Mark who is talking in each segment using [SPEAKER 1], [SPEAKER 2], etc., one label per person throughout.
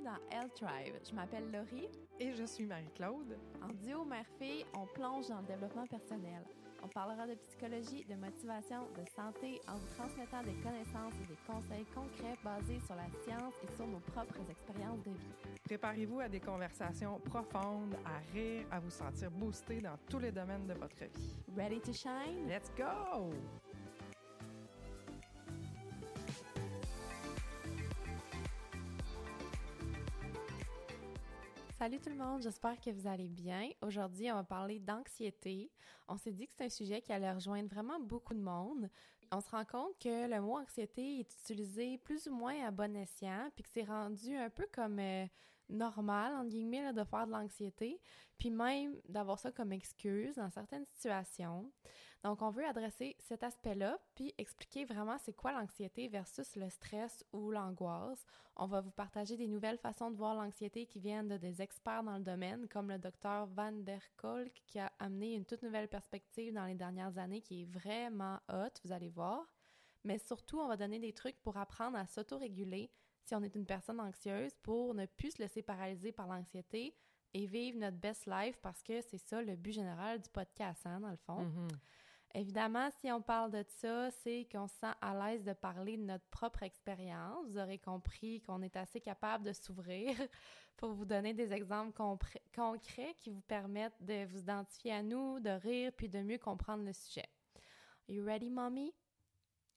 [SPEAKER 1] Bienvenue dans Health Tribe. Je m'appelle Laurie.
[SPEAKER 2] Et je suis Marie-Claude.
[SPEAKER 1] En duo mère-fille, on plonge dans le développement personnel. On parlera de psychologie, de motivation, de santé en vous transmettant des connaissances et des conseils concrets basés sur la science et sur nos propres expériences de vie.
[SPEAKER 2] Préparez-vous à des conversations profondes, à rire, à vous sentir boosté dans tous les domaines de votre vie.
[SPEAKER 1] Ready to shine?
[SPEAKER 2] Let's go!
[SPEAKER 1] Salut tout le monde, j'espère que vous allez bien. Aujourd'hui, on va parler d'anxiété. On s'est dit que c'est un sujet qui allait rejoindre vraiment beaucoup de monde. On se rend compte que le mot anxiété est utilisé plus ou moins à bon escient, puis que c'est rendu un peu comme euh, normal, en guillemets, de faire de l'anxiété, puis même d'avoir ça comme excuse dans certaines situations. Donc, on veut adresser cet aspect-là, puis expliquer vraiment c'est quoi l'anxiété versus le stress ou l'angoisse. On va vous partager des nouvelles façons de voir l'anxiété qui viennent de des experts dans le domaine, comme le docteur Van der Kolk, qui a amené une toute nouvelle perspective dans les dernières années qui est vraiment haute, vous allez voir. Mais surtout, on va donner des trucs pour apprendre à s'autoréguler si on est une personne anxieuse pour ne plus se laisser paralyser par l'anxiété et vivre notre best life parce que c'est ça le but général du podcast, hein, dans le fond.
[SPEAKER 2] Mhm.
[SPEAKER 1] Évidemment, si on parle de ça, c'est qu'on se sent à l'aise de parler de notre propre expérience. Vous aurez compris qu'on est assez capable de s'ouvrir pour vous donner des exemples concrets qui vous permettent de vous identifier à nous, de rire, puis de mieux comprendre le sujet. Are you ready, mommy?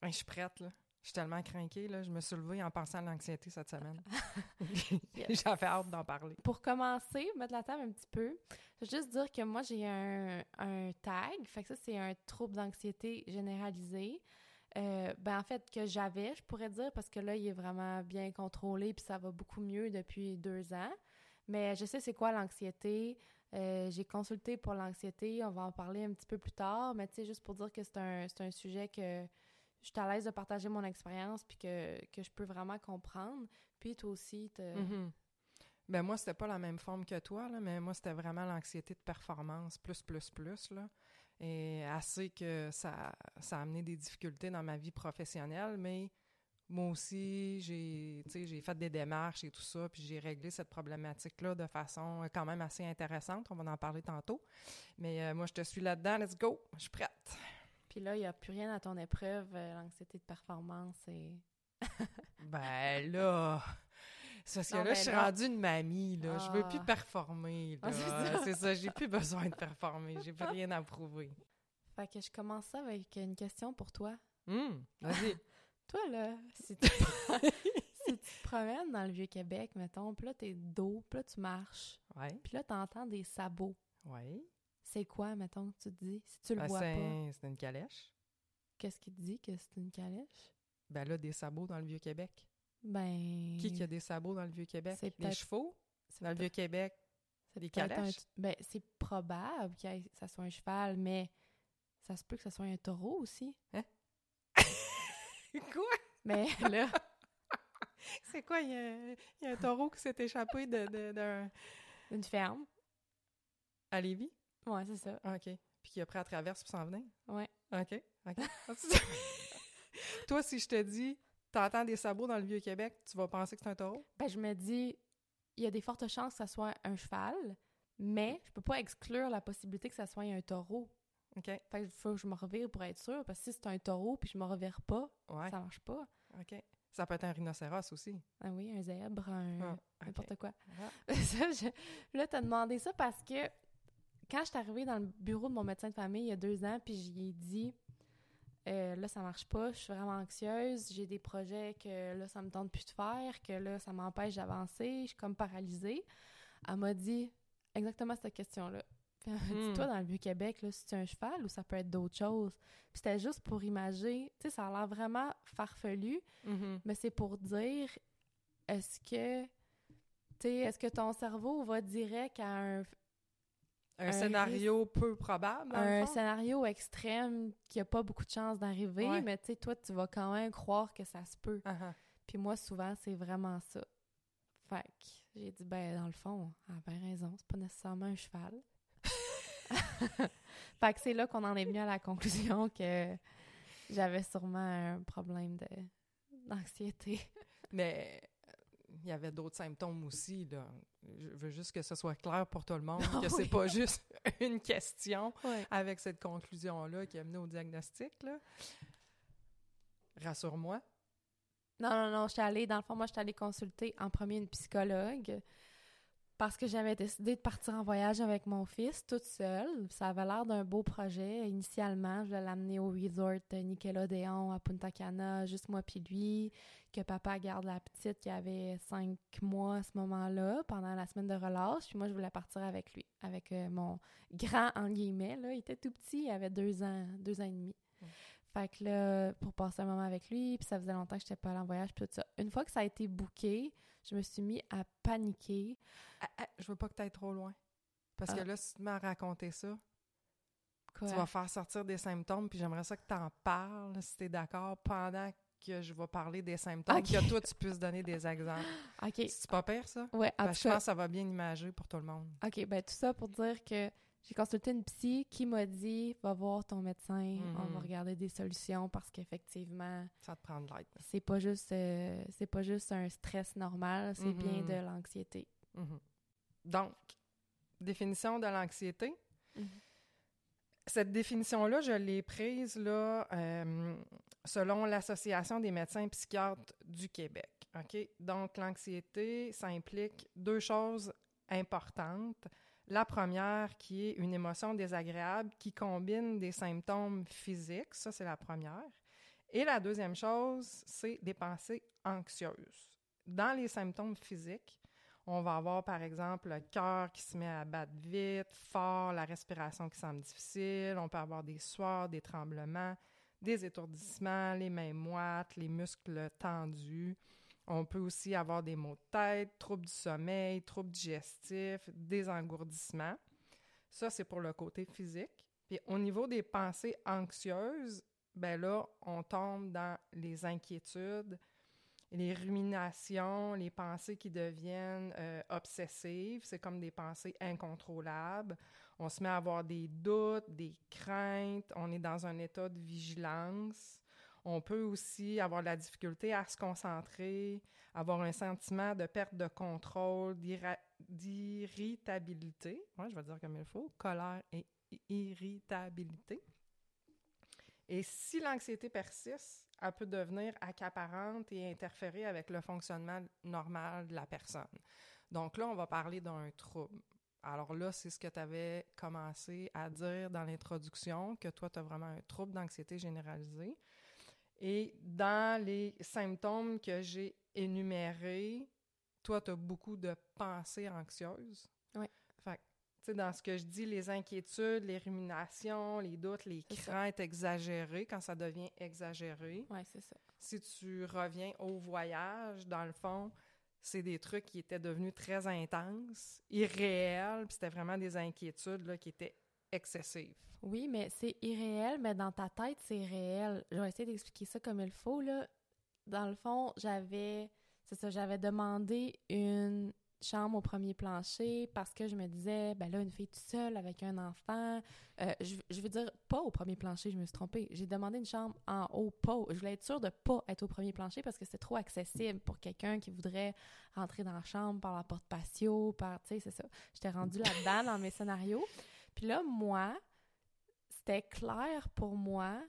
[SPEAKER 2] je suis prête, là. Je suis tellement craquée, là. Je me suis levée en pensant à l'anxiété cette semaine. J'avais hâte d'en parler.
[SPEAKER 1] Pour commencer, mettre la table un petit peu, je veux juste dire que moi, j'ai un, un tag. Fait que ça, c'est un trouble d'anxiété généralisé. Euh, ben en fait que j'avais, je pourrais dire, parce que là, il est vraiment bien contrôlé, puis ça va beaucoup mieux depuis deux ans. Mais je sais c'est quoi l'anxiété. Euh, j'ai consulté pour l'anxiété, on va en parler un petit peu plus tard, mais tu sais, juste pour dire que c'est un, un sujet que je suis à l'aise de partager mon expérience puis que, je peux vraiment comprendre. Puis toi aussi, te...
[SPEAKER 2] Mm-hmm. Ben moi, c'était pas la même forme que toi, là, mais moi, c'était vraiment l'anxiété de performance, plus, plus, plus, là. Et assez que ça, ça a amené des difficultés dans ma vie professionnelle, mais moi aussi, j'ai, j'ai fait des démarches et tout ça, puis j'ai réglé cette problématique-là de façon quand même assez intéressante. On va en parler tantôt. Mais euh, moi, je te suis là-dedans. Let's go! Je suis prête!
[SPEAKER 1] Puis là, il n'y a plus rien à ton épreuve, euh, l'anxiété de performance et.
[SPEAKER 2] ben là, c'est parce que là, je suis rendue une mamie, là. Je veux plus ah. performer, là. c'est ça, j'ai plus besoin de performer. J'ai plus rien à prouver.
[SPEAKER 1] Fait que je commence ça avec une question pour toi.
[SPEAKER 2] Hum, vas-y.
[SPEAKER 1] toi, là, si tu, si tu te promènes dans le Vieux-Québec, mettons, puis là, t'es dos, puis là, tu marches.
[SPEAKER 2] Ouais.
[SPEAKER 1] Puis là, t'entends des sabots.
[SPEAKER 2] Ouais.
[SPEAKER 1] C'est quoi, mettons, que tu te dis, si tu le
[SPEAKER 2] ben,
[SPEAKER 1] vois pas?
[SPEAKER 2] C'est une calèche.
[SPEAKER 1] Qu'est-ce qui te dit que c'est une calèche?
[SPEAKER 2] Ben là, des sabots dans le Vieux-Québec.
[SPEAKER 1] Ben...
[SPEAKER 2] Qui qui a des sabots dans le Vieux-Québec? Les chevaux? Dans le Vieux-Québec? C'est des calèches?
[SPEAKER 1] Ben, c'est probable que ça soit un cheval, mais ça se peut que ça soit un taureau aussi.
[SPEAKER 2] Hein? quoi?
[SPEAKER 1] Mais là...
[SPEAKER 2] c'est quoi? Il y, a, un taureau qui s'est échappé d'une de,
[SPEAKER 1] de, ferme.
[SPEAKER 2] À Lévis?
[SPEAKER 1] Ouais, c'est ça.
[SPEAKER 2] OK. Puis qui a pris la traverse pour s'en venir?
[SPEAKER 1] Ouais.
[SPEAKER 2] OK. OK. Toi, si je te dis, t'entends des sabots dans le Vieux-Québec, tu vas penser que c'est un taureau?
[SPEAKER 1] Ben, je me dis, il y a des fortes chances que ça soit un cheval, mais je peux pas exclure la possibilité que ça soit un taureau.
[SPEAKER 2] OK.
[SPEAKER 1] Fait qu'il faut que je me revire pour être sûre, parce que si c'est un taureau puis je me revire pas, ça marche pas.
[SPEAKER 2] OK. Ça peut être un rhinocéros aussi.
[SPEAKER 1] Ah oui, un zèbre, un...
[SPEAKER 2] Ah,
[SPEAKER 1] n'importe quoi. Ah. Là, t'as demandé ça parce que quand je suis arrivée dans le bureau de mon médecin de famille il y a deux ans, puis j'y ai dit euh, là, ça marche pas, je suis vraiment anxieuse, j'ai des projets que là, ça me tente plus de faire, que là, ça m'empêche d'avancer, je suis comme paralysée. Elle m'a dit exactement cette question-là. Puis elle m'a dit, hmm. toi, dans le Vieux-Québec, là, c'est un cheval ou ça peut être d'autres choses? Puis c'était juste pour imager, tu sais, ça a l'air vraiment farfelu,
[SPEAKER 2] mm-hmm.
[SPEAKER 1] mais c'est pour dire, est-ce que, tu sais, est-ce que ton cerveau va direct à un,
[SPEAKER 2] un, scénario peu probable.
[SPEAKER 1] Un scénario extrême qui a pas beaucoup de chances d'arriver, mais tu sais, toi, tu vas quand même croire que ça se peut.
[SPEAKER 2] Uh-huh.
[SPEAKER 1] Puis moi, souvent, c'est vraiment ça. Fait que j'ai dit, ben, dans le fond, elle a bien raison, c'est pas nécessairement un cheval. fait que c'est là qu'on en est venu à la conclusion que j'avais sûrement un problème d'anxiété.
[SPEAKER 2] Mais il y avait d'autres symptômes aussi. Là. Je veux juste que ce soit clair pour tout le monde,
[SPEAKER 1] Ah
[SPEAKER 2] que c'est
[SPEAKER 1] oui.
[SPEAKER 2] pas juste une question avec cette conclusion-là qui a mené au diagnostic. Là. Rassure-moi.
[SPEAKER 1] Non, non, non, j'étais allée, dans le fond, moi, j'étais allée consulter en premier une psychologue parce que j'avais décidé de partir en voyage avec mon fils toute seule. Ça avait l'air d'un beau projet. Initialement, je voulais l'amener au resort de Nickelodeon à Punta Cana, juste moi puis lui, que papa garde la petite qui avait cinq mois à ce moment-là, pendant la semaine de relâche. Puis moi, je voulais partir avec lui, avec euh, mon grand, en guillemets, là. Il était tout petit, il avait deux ans, deux ans et demi.
[SPEAKER 2] Mm.
[SPEAKER 1] Fait que là, pour passer un moment avec lui, puis ça faisait longtemps que j'étais pas allée en voyage, puis tout ça. Une fois que ça a été booké, je me suis mis à paniquer.
[SPEAKER 2] Ah, ah, je veux pas que tu ailles trop loin. Parce que
[SPEAKER 1] Ah.
[SPEAKER 2] là, si tu m'as raconté ça,
[SPEAKER 1] Quoi?
[SPEAKER 2] tu vas faire sortir des symptômes, puis j'aimerais ça que tu en parles, si tu es d'accord, pendant que je vais parler des symptômes,
[SPEAKER 1] Ok.
[SPEAKER 2] que toi, tu puisses donner des exemples.
[SPEAKER 1] OK.
[SPEAKER 2] C'est pas pire, ça? Que je pense que ça va bien imager pour tout le monde.
[SPEAKER 1] OK, ben tout ça pour dire que j'ai consulté une psy qui m'a dit « Va voir ton médecin, on va
[SPEAKER 2] Mhm.
[SPEAKER 1] regarder des solutions parce qu'effectivement,
[SPEAKER 2] Ça te prend de l'aide.
[SPEAKER 1] c'est pas juste euh, c'est pas juste un stress normal, c'est bien
[SPEAKER 2] Mhm.
[SPEAKER 1] de l'anxiété.
[SPEAKER 2] Mhm. Donc, définition de l'anxiété. Cette définition-là, je l'ai prise là, euh, selon l'Association des médecins psychiatres du Québec. OK? Donc, l'anxiété, ça implique deux choses importantes. La première, qui est une émotion désagréable qui combine des symptômes physiques, ça c'est la première. Et la deuxième chose, c'est des pensées anxieuses. Dans les symptômes physiques, on va avoir par exemple le cœur qui se met à battre vite, fort, la respiration qui semble difficile, on peut avoir des sueurs, des tremblements, des étourdissements, les mains moites, les muscles tendus. On peut aussi avoir des maux de tête, troubles du sommeil, troubles digestifs, des engourdissements. Ça, c'est pour le côté physique. Puis au niveau des pensées anxieuses, ben là, on tombe dans les inquiétudes, les ruminations, les pensées qui deviennent euh, obsessives. C'est comme des pensées incontrôlables. On se met à avoir des doutes, des craintes. On est dans un état de vigilance. On peut aussi avoir de la difficulté à se concentrer, avoir un sentiment de perte de contrôle, d'irritabilité. Ouais, je vais dire comme il faut. Colère et irritabilité. Et si l'anxiété persiste, elle peut devenir accaparante et interférer avec le fonctionnement normal de la personne. Donc là, on va parler d'un trouble. Alors là, c'est ce que tu avais commencé à dire dans l'introduction, que toi, tu as vraiment un trouble d'anxiété généralisée. Et dans les symptômes que j'ai énumérés, toi, tu as beaucoup de pensées anxieuses.
[SPEAKER 1] Oui.
[SPEAKER 2] Fait que, tu sais, dans ce que je dis, les inquiétudes, les ruminations, les doutes, les
[SPEAKER 1] ça.
[SPEAKER 2] craintes exagérées, quand ça devient exagéré,
[SPEAKER 1] Ouais, c'est ça.
[SPEAKER 2] si tu reviens au voyage, dans le fond, c'est des trucs qui étaient devenus très intenses, irréels, puis c'était vraiment des inquiétudes là, qui étaient excessives.
[SPEAKER 1] Oui, mais c'est irréel, mais dans ta tête, c'est réel. Je vais essayer d'expliquer ça comme il faut, là. Dans le fond, j'avais... C'est ça, j'avais demandé une chambre au premier plancher parce que je me disais, ben là, une fille toute seule avec un enfant. euh, je, je veux dire, pas au premier plancher, je me suis trompée. J'ai demandé une chambre en haut, pas. Je voulais être sûre de pas être au premier plancher parce que c'est trop accessible pour quelqu'un qui voudrait rentrer dans la chambre par la porte patio, par, tu sais, c'est ça. J'étais rendue là-dedans dans mes scénarios. Puis là, moi, c'était clair pour moi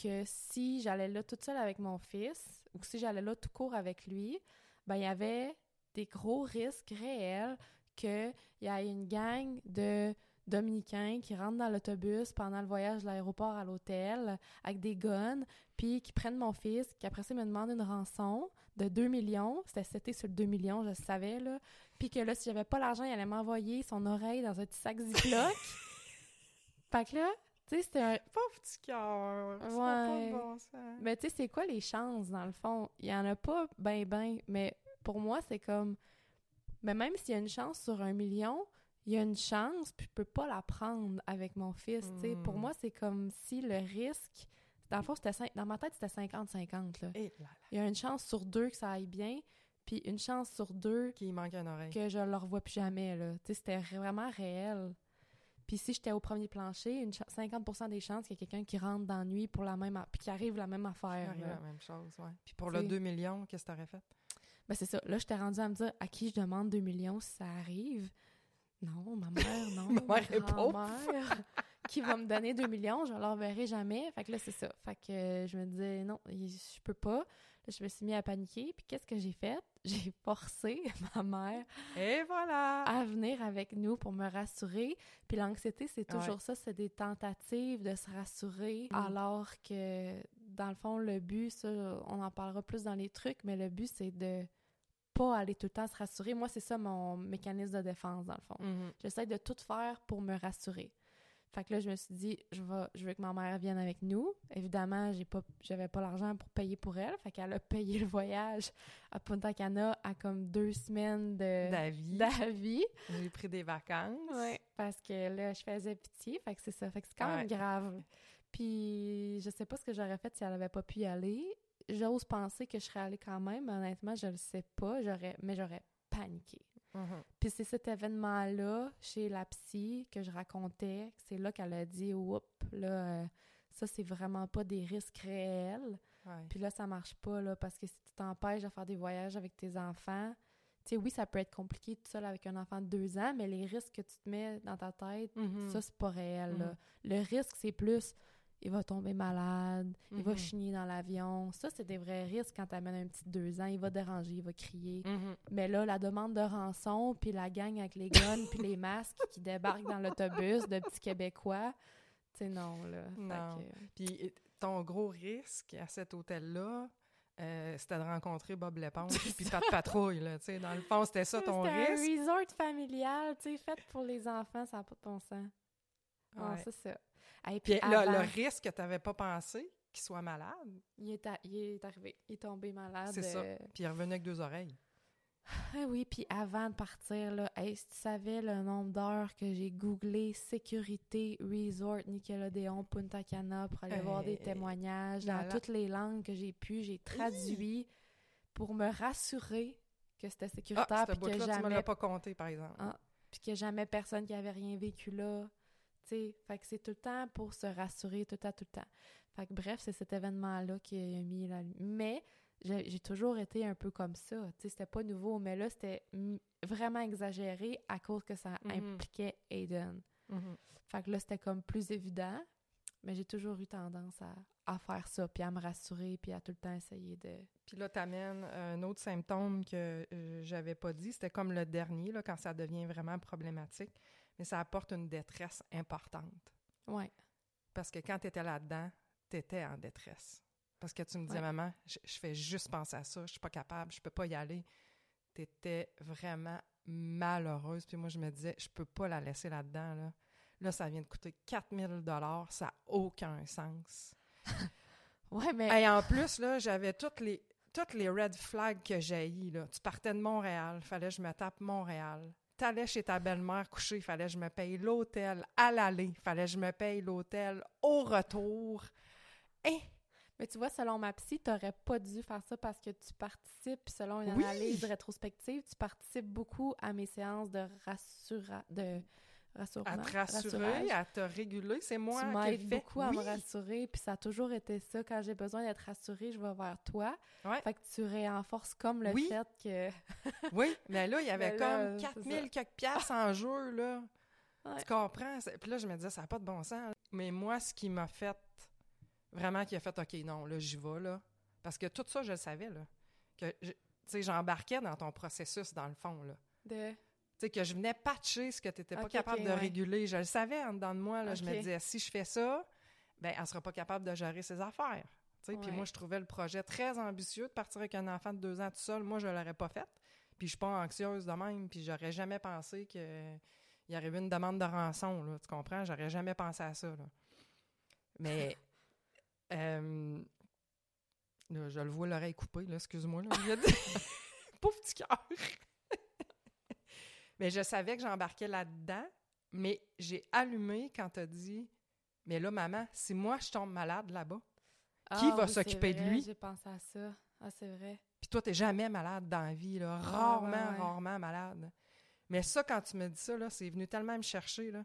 [SPEAKER 1] que si j'allais là toute seule avec mon fils ou si j'allais là tout court avec lui, ben il y avait des gros risques réels qu'il y ait une gang de Dominicains qui rentrent dans l'autobus pendant le voyage de l'aéroport à l'hôtel avec des guns, puis qui prennent mon fils, qui après ça me demandent une rançon de 2 millions. C'était c'était sur le 2 millions, je le savais, là. Puis que là, si j'avais pas l'argent, il allait m'envoyer son oreille dans un petit sac Ziploc. fait que là, tu sais, c'était un,
[SPEAKER 2] Pauvre petit cœur! Pas
[SPEAKER 1] Ouais.
[SPEAKER 2] de bon sens.
[SPEAKER 1] mais tu sais, c'est quoi les chances, dans le fond? Il y en a pas ben ben, mais pour moi, c'est comme... Mais même s'il y a une chance sur un million, il y a une chance, puis je peux pas la prendre avec mon fils, sais. Pour
[SPEAKER 2] Mm.
[SPEAKER 1] moi, c'est comme si le risque... Dans le fond, Dans ma tête, c'était 50-50, là.
[SPEAKER 2] Et là, là,
[SPEAKER 1] Il y a une chance sur deux que ça aille bien, puis une chance sur deux
[SPEAKER 2] qu'il manque une oreille.
[SPEAKER 1] que je le revois plus jamais, là. C'était vraiment réel. Puis si j'étais au premier plancher, une cha- 50 des chances qu'il y ait quelqu'un qui rentre dans la nuit pour la même... puis qui arrive la même affaire,
[SPEAKER 2] arrive
[SPEAKER 1] là.
[SPEAKER 2] la même chose, ouais. Puis pour
[SPEAKER 1] T'sais.
[SPEAKER 2] le 2 millions, qu'est-ce que t'aurais fait?
[SPEAKER 1] Ben, c'est ça. Là, j'étais rendue à me dire à qui je demande 2 millions si ça arrive? Non, ma mère, non.
[SPEAKER 2] Ma mère est pauvre.
[SPEAKER 1] grand-mère qui va me donner 2 millions, je leur verrai jamais. Fait que là, c'est ça. Fait que euh, je me disais, non, je peux pas. Là, je me suis mis à paniquer. Puis qu'est-ce que j'ai fait? J'ai forcé ma mère
[SPEAKER 2] Et voilà!
[SPEAKER 1] à venir avec nous pour me rassurer. Puis l'anxiété, c'est toujours
[SPEAKER 2] Ouais.
[SPEAKER 1] ça, c'est des tentatives de se rassurer,
[SPEAKER 2] Mm.
[SPEAKER 1] alors que dans le fond, le but, ça, on en parlera plus dans les trucs, mais le but, c'est de pas aller tout le temps se rassurer. Moi, c'est ça mon mécanisme de défense, dans le fond.
[SPEAKER 2] Mhm.
[SPEAKER 1] J'essaie de tout faire pour me rassurer. Fait que là, je me suis dit, je vais, je veux que ma mère vienne avec nous. Évidemment, j'ai pas, j'avais pas l'argent pour payer pour elle. Fait qu'elle a payé le voyage à Punta Cana à comme deux semaines de d'avis.
[SPEAKER 2] j'ai pris des vacances.
[SPEAKER 1] Ouais, parce que là, je faisais pitié. Fait que c'est ça. Fait que c'est quand même
[SPEAKER 2] Ouais.
[SPEAKER 1] grave. Puis, je sais pas ce que j'aurais fait si elle avait pas pu y aller. J'ose penser que je serais allée quand même. mais Honnêtement, je le sais pas. J'aurais, mais j'aurais paniqué.
[SPEAKER 2] Mhm.
[SPEAKER 1] Puis c'est cet événement-là, chez la psy, que je racontais. C'est là qu'elle a dit, oups, là, euh, ça, c'est vraiment pas des risques réels.
[SPEAKER 2] Ouais.
[SPEAKER 1] Puis là, ça marche pas, là, parce que si tu t'empêches de faire des voyages avec tes enfants, tu sais, oui, ça peut être compliqué tout seul avec un enfant de deux ans, mais les risques que tu te mets dans ta tête,
[SPEAKER 2] Mhm.
[SPEAKER 1] ça, c'est pas réel, là.
[SPEAKER 2] Mhm.
[SPEAKER 1] Le risque, c'est plus, il va tomber malade, il va
[SPEAKER 2] Mhm.
[SPEAKER 1] chigner dans l'avion. Ça, c'est des vrais risques quand t'amènes un petit de deux ans. Il va déranger, il va crier.
[SPEAKER 2] Mhm.
[SPEAKER 1] Mais là, la demande de rançon, puis la gang avec les guns, puis les masques qui débarquent dans l'autobus de petits Québécois, tu sais, non, là.
[SPEAKER 2] Non. Puis ton gros risque à cet hôtel-là, euh, c'était de rencontrer Bob l'éponge puis Pat Patrouille, là, tu sais. Dans le fond, c'était ça ton
[SPEAKER 1] C'était
[SPEAKER 2] risque.
[SPEAKER 1] un resort familial, tu sais, fait pour les enfants, ça n'a pas de bon sens. Non,
[SPEAKER 2] Ouais.
[SPEAKER 1] c'est ça. Hey,
[SPEAKER 2] Puis
[SPEAKER 1] avant,
[SPEAKER 2] le risque que tu n'avais pas pensé, qu'il soit malade,
[SPEAKER 1] il, est a- il est arrivé. Il est tombé malade.
[SPEAKER 2] c'est ça.
[SPEAKER 1] euh,
[SPEAKER 2] Puis il est revenu avec deux oreilles.
[SPEAKER 1] Ah oui, puis avant de partir, là, hey, si tu savais le nombre d'heures que j'ai googlé sécurité, resort, Nickelodeon, Punta Cana pour aller voir des
[SPEAKER 2] Hey,
[SPEAKER 1] témoignages dans
[SPEAKER 2] là.
[SPEAKER 1] toutes les langues que j'ai pu, j'ai traduit pour me rassurer que c'était
[SPEAKER 2] Ah,
[SPEAKER 1] sécuritaire
[SPEAKER 2] ce
[SPEAKER 1] puis que
[SPEAKER 2] bout-là, tu me
[SPEAKER 1] jamais
[SPEAKER 2] l'as pas compté, par exemple.
[SPEAKER 1] Ah. puis a jamais personne qui avait rien vécu là. Fait que c'est tout le temps pour se rassurer, tout le temps, tout le temps. Fait que bref, c'est cet événement-là qui a mis la Mais j'ai toujours été un peu comme ça. Tu sais, c'était pas nouveau, mais là, c'était mm, vraiment exagéré à cause que ça
[SPEAKER 2] Mhm.
[SPEAKER 1] impliquait Aiden. Fait que là, c'était comme plus évident, mais j'ai toujours eu tendance à, à faire ça, puis à me rassurer, puis à tout le temps essayer de...
[SPEAKER 2] Puis là, tu amènes un autre symptôme que euh, j'avais pas dit. C'était comme le dernier, là, quand ça devient vraiment problématique. Mais ça apporte une détresse importante.
[SPEAKER 1] Ouais.
[SPEAKER 2] Parce que quand tu étais là-dedans, tu étais en détresse. Parce que tu me disais,
[SPEAKER 1] Ouais.
[SPEAKER 2] maman, je, je fais juste penser à ça, je suis pas capable, je peux pas y aller. Tu étais vraiment malheureuse. Puis moi, je me disais, je peux pas la laisser là-dedans. Là, là ça vient de coûter 4000 dollars, ça n'a aucun sens.
[SPEAKER 1] Ouais, mais...
[SPEAKER 2] Et en plus, là, j'avais toutes les, toutes les red flags que j'ai eues, là. Tu partais de Montréal, fallait que je me tape Montréal. T'allais chez ta belle-mère coucher, fallait que je me paye l'hôtel à l'aller, fallait que je me paye l'hôtel au retour. Et
[SPEAKER 1] Mais tu vois, selon ma psy, t'aurais pas dû faire ça parce que tu participes, selon une
[SPEAKER 2] Oui.
[SPEAKER 1] analyse rétrospective, tu participes beaucoup à mes séances de rassura... de
[SPEAKER 2] à te rassurer,
[SPEAKER 1] rassurage.
[SPEAKER 2] à te réguler, c'est moi
[SPEAKER 1] tu
[SPEAKER 2] qui
[SPEAKER 1] m'aides beaucoup à
[SPEAKER 2] oui.
[SPEAKER 1] me rassurer, puis ça a toujours été ça. Quand j'ai besoin d'être rassurée, je vais vers toi.
[SPEAKER 2] Ouais.
[SPEAKER 1] Fait que tu renforces comme le
[SPEAKER 2] Oui.
[SPEAKER 1] fait que...
[SPEAKER 2] Oui, mais là, il y avait
[SPEAKER 1] là,
[SPEAKER 2] comme
[SPEAKER 1] c'est
[SPEAKER 2] 4000 quelques piastres en jeu, là.
[SPEAKER 1] Ouais.
[SPEAKER 2] Tu comprends? Puis là, je me disais, ça n'a pas de bon sens. Mais moi, ce qui m'a fait, vraiment, qui a fait, OK, non, là, j'y vais, là. Parce que tout ça, je le savais, là. Que, tu sais, j'embarquais dans ton processus, dans le fond, là.
[SPEAKER 1] de...
[SPEAKER 2] Tu sais, que je venais patcher ce que tu n'étais pas capable de
[SPEAKER 1] ouais.
[SPEAKER 2] réguler. Je le savais en dedans de moi, là. Je me disais, si je fais ça, ben elle sera pas capable de gérer ses affaires. Tu sais, Puis
[SPEAKER 1] Ouais.
[SPEAKER 2] moi, je trouvais le projet très ambitieux de partir avec un enfant de deux ans tout seul. Moi, je l'aurais pas fait. Puis je suis pas anxieuse de même. Puis j'aurais jamais pensé que il y aurait eu une demande de rançon, là. Tu comprends? J'aurais jamais pensé à ça, là. Mais... euh, là, je le vois l'oreille coupée, là. Excuse-moi, là. Pauvre petit cœur! Mais je savais que j'embarquais là-dedans, mais j'ai allumé quand t'as dit Mais là, maman, si moi je tombe malade là-bas, Qui
[SPEAKER 1] Ah
[SPEAKER 2] va
[SPEAKER 1] oui,
[SPEAKER 2] s'occuper de lui?
[SPEAKER 1] J'ai pensé à ça. Ah, c'est vrai.
[SPEAKER 2] puis toi, t'es jamais malade dans la vie, là. Rarement,
[SPEAKER 1] ouais.
[SPEAKER 2] rarement malade. Mais ça, quand tu me dis ça, là, c'est venu tellement me chercher, là.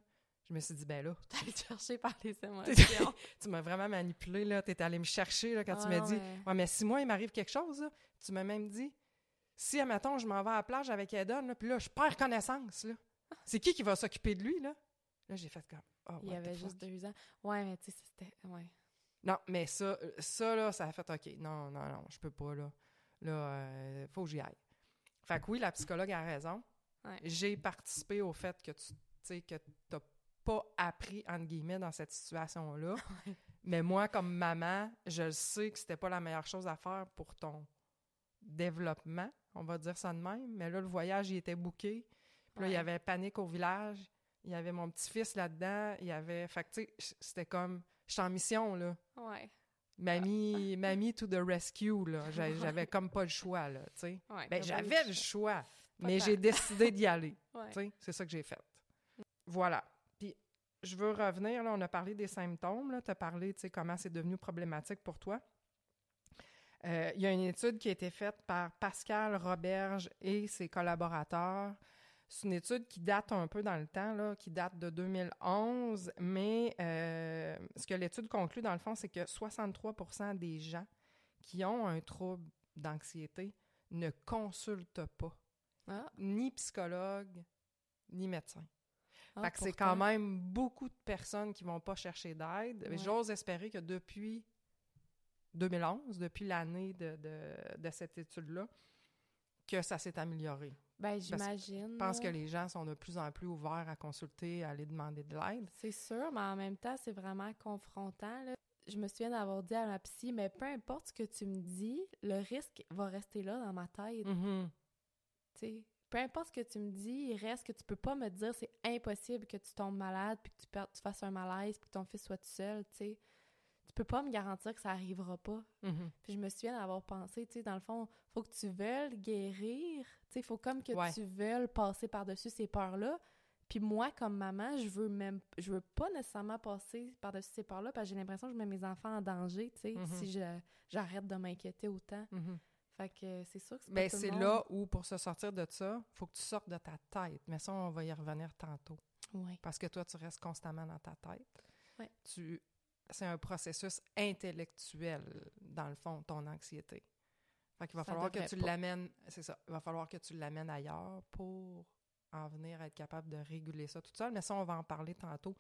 [SPEAKER 2] Je me suis dit, ben là,
[SPEAKER 1] T'allais te chercher par les émotions.
[SPEAKER 2] tu m'as vraiment manipulé, là. T'es allé me chercher, là, quand tu
[SPEAKER 1] Ah,
[SPEAKER 2] m'as dit,
[SPEAKER 1] ouais,
[SPEAKER 2] mais si moi, il m'arrive quelque chose, là, tu m'as même dit, Si, admettons, je m'en vais à la plage avec Eden, puis là, je perds connaissance, là. C'est qui qui va s'occuper de lui, là? Là, j'ai fait comme... Oh,
[SPEAKER 1] Il
[SPEAKER 2] what
[SPEAKER 1] avait juste deux ans. Ouais, mais tu sais, c'était. Ouais.
[SPEAKER 2] Non, mais ça, euh, ça, là, ça a fait OK. Non, non, non, je peux pas, là. Là, euh, faut que j'y aille. Fait que oui, la psychologue a raison.
[SPEAKER 1] Ouais.
[SPEAKER 2] J'ai participé au fait que tu sais, que t'as pas appris, entre guillemets, dans cette situation-là. Mais moi, comme maman, je le sais que c'était pas la meilleure chose à faire pour ton développement, on va dire ça de même. Mais là, le voyage, il était booké. Puis là, il y avait panique au village. Il y avait mon petit-fils là-dedans. Il y avait... Fait que, tu sais, c'était comme... J'étais en mission, là.
[SPEAKER 1] Ouais.
[SPEAKER 2] Mamie, mamie to the rescue, là. J'avais comme pas le choix, là, tu sais.
[SPEAKER 1] Ouais.
[SPEAKER 2] Ben, j'avais le choix,
[SPEAKER 1] Pas
[SPEAKER 2] mais j'ai décidé d'y aller.
[SPEAKER 1] Ouais.
[SPEAKER 2] Tu sais, c'est ça que j'ai fait. Voilà. Puis, je veux revenir, là, on a parlé des symptômes, là, tu as parlé, tu sais, comment c'est devenu problématique pour toi. Euh, Il y a une étude qui a été faite par Pascal Roberge et ses collaborateurs. C'est une étude qui date un peu dans le temps, là, qui date de 2011, mais euh, ce que l'étude conclut, dans le fond, c'est que 63 des gens qui ont un trouble d'anxiété ne consultent pas
[SPEAKER 1] Ah,
[SPEAKER 2] ni psychologue, ni médecin.
[SPEAKER 1] ah,
[SPEAKER 2] fait que c'est quand même beaucoup de personnes qui vont pas chercher d'aide.
[SPEAKER 1] Ouais.
[SPEAKER 2] J'ose espérer que depuis 2011, depuis l'année de, de- de cette étude-là, que ça s'est amélioré.
[SPEAKER 1] Ben, j'imagine.
[SPEAKER 2] Je pense que les gens sont de plus en plus ouverts à consulter, à aller demander de l'aide.
[SPEAKER 1] C'est sûr, mais en même temps, c'est vraiment confrontant. là. Je me souviens d'avoir dit à ma psy, mais peu importe ce que tu me dis, le risque va rester là dans ma tête.
[SPEAKER 2] Mhm.
[SPEAKER 1] sais. Peu importe ce que tu me dis, il reste que tu peux pas me dire c'est impossible que tu tombes malade, puis que tu, perds- tu fasses un malaise, puis que ton fils soit tout seul, tu sais. Tu peux pas me garantir que ça arrivera pas.
[SPEAKER 2] Mhm.
[SPEAKER 1] Puis je me souviens d'avoir pensé, tu sais, dans le fond, faut que tu veuilles guérir, tu sais, faut comme que
[SPEAKER 2] Ouais.
[SPEAKER 1] tu veuilles passer par-dessus ces peurs-là. Puis moi, comme maman, je veux même, je veux pas nécessairement passer par-dessus ces peurs-là parce que j'ai l'impression que je mets mes enfants en danger, tu sais,
[SPEAKER 2] Mhm.
[SPEAKER 1] si je- j'arrête de m'inquiéter autant.
[SPEAKER 2] Mhm.
[SPEAKER 1] Fait que c'est sûr que c'est
[SPEAKER 2] c'est
[SPEAKER 1] monde.
[SPEAKER 2] là où, pour se sortir de ça, faut que tu sortes de ta tête. Mais ça, on va y revenir tantôt.
[SPEAKER 1] Ouais.
[SPEAKER 2] Parce que toi, tu restes constamment dans ta tête.
[SPEAKER 1] Ouais.
[SPEAKER 2] Tu, c'est un processus intellectuel, dans le fond, ton anxiété. Fait qu'il va
[SPEAKER 1] Ça
[SPEAKER 2] falloir que tu l'amènes, c'est ça, il va falloir que tu l'amènes ailleurs pour en venir à être capable de réguler ça toute seule. Mais ça, on va en parler tantôt.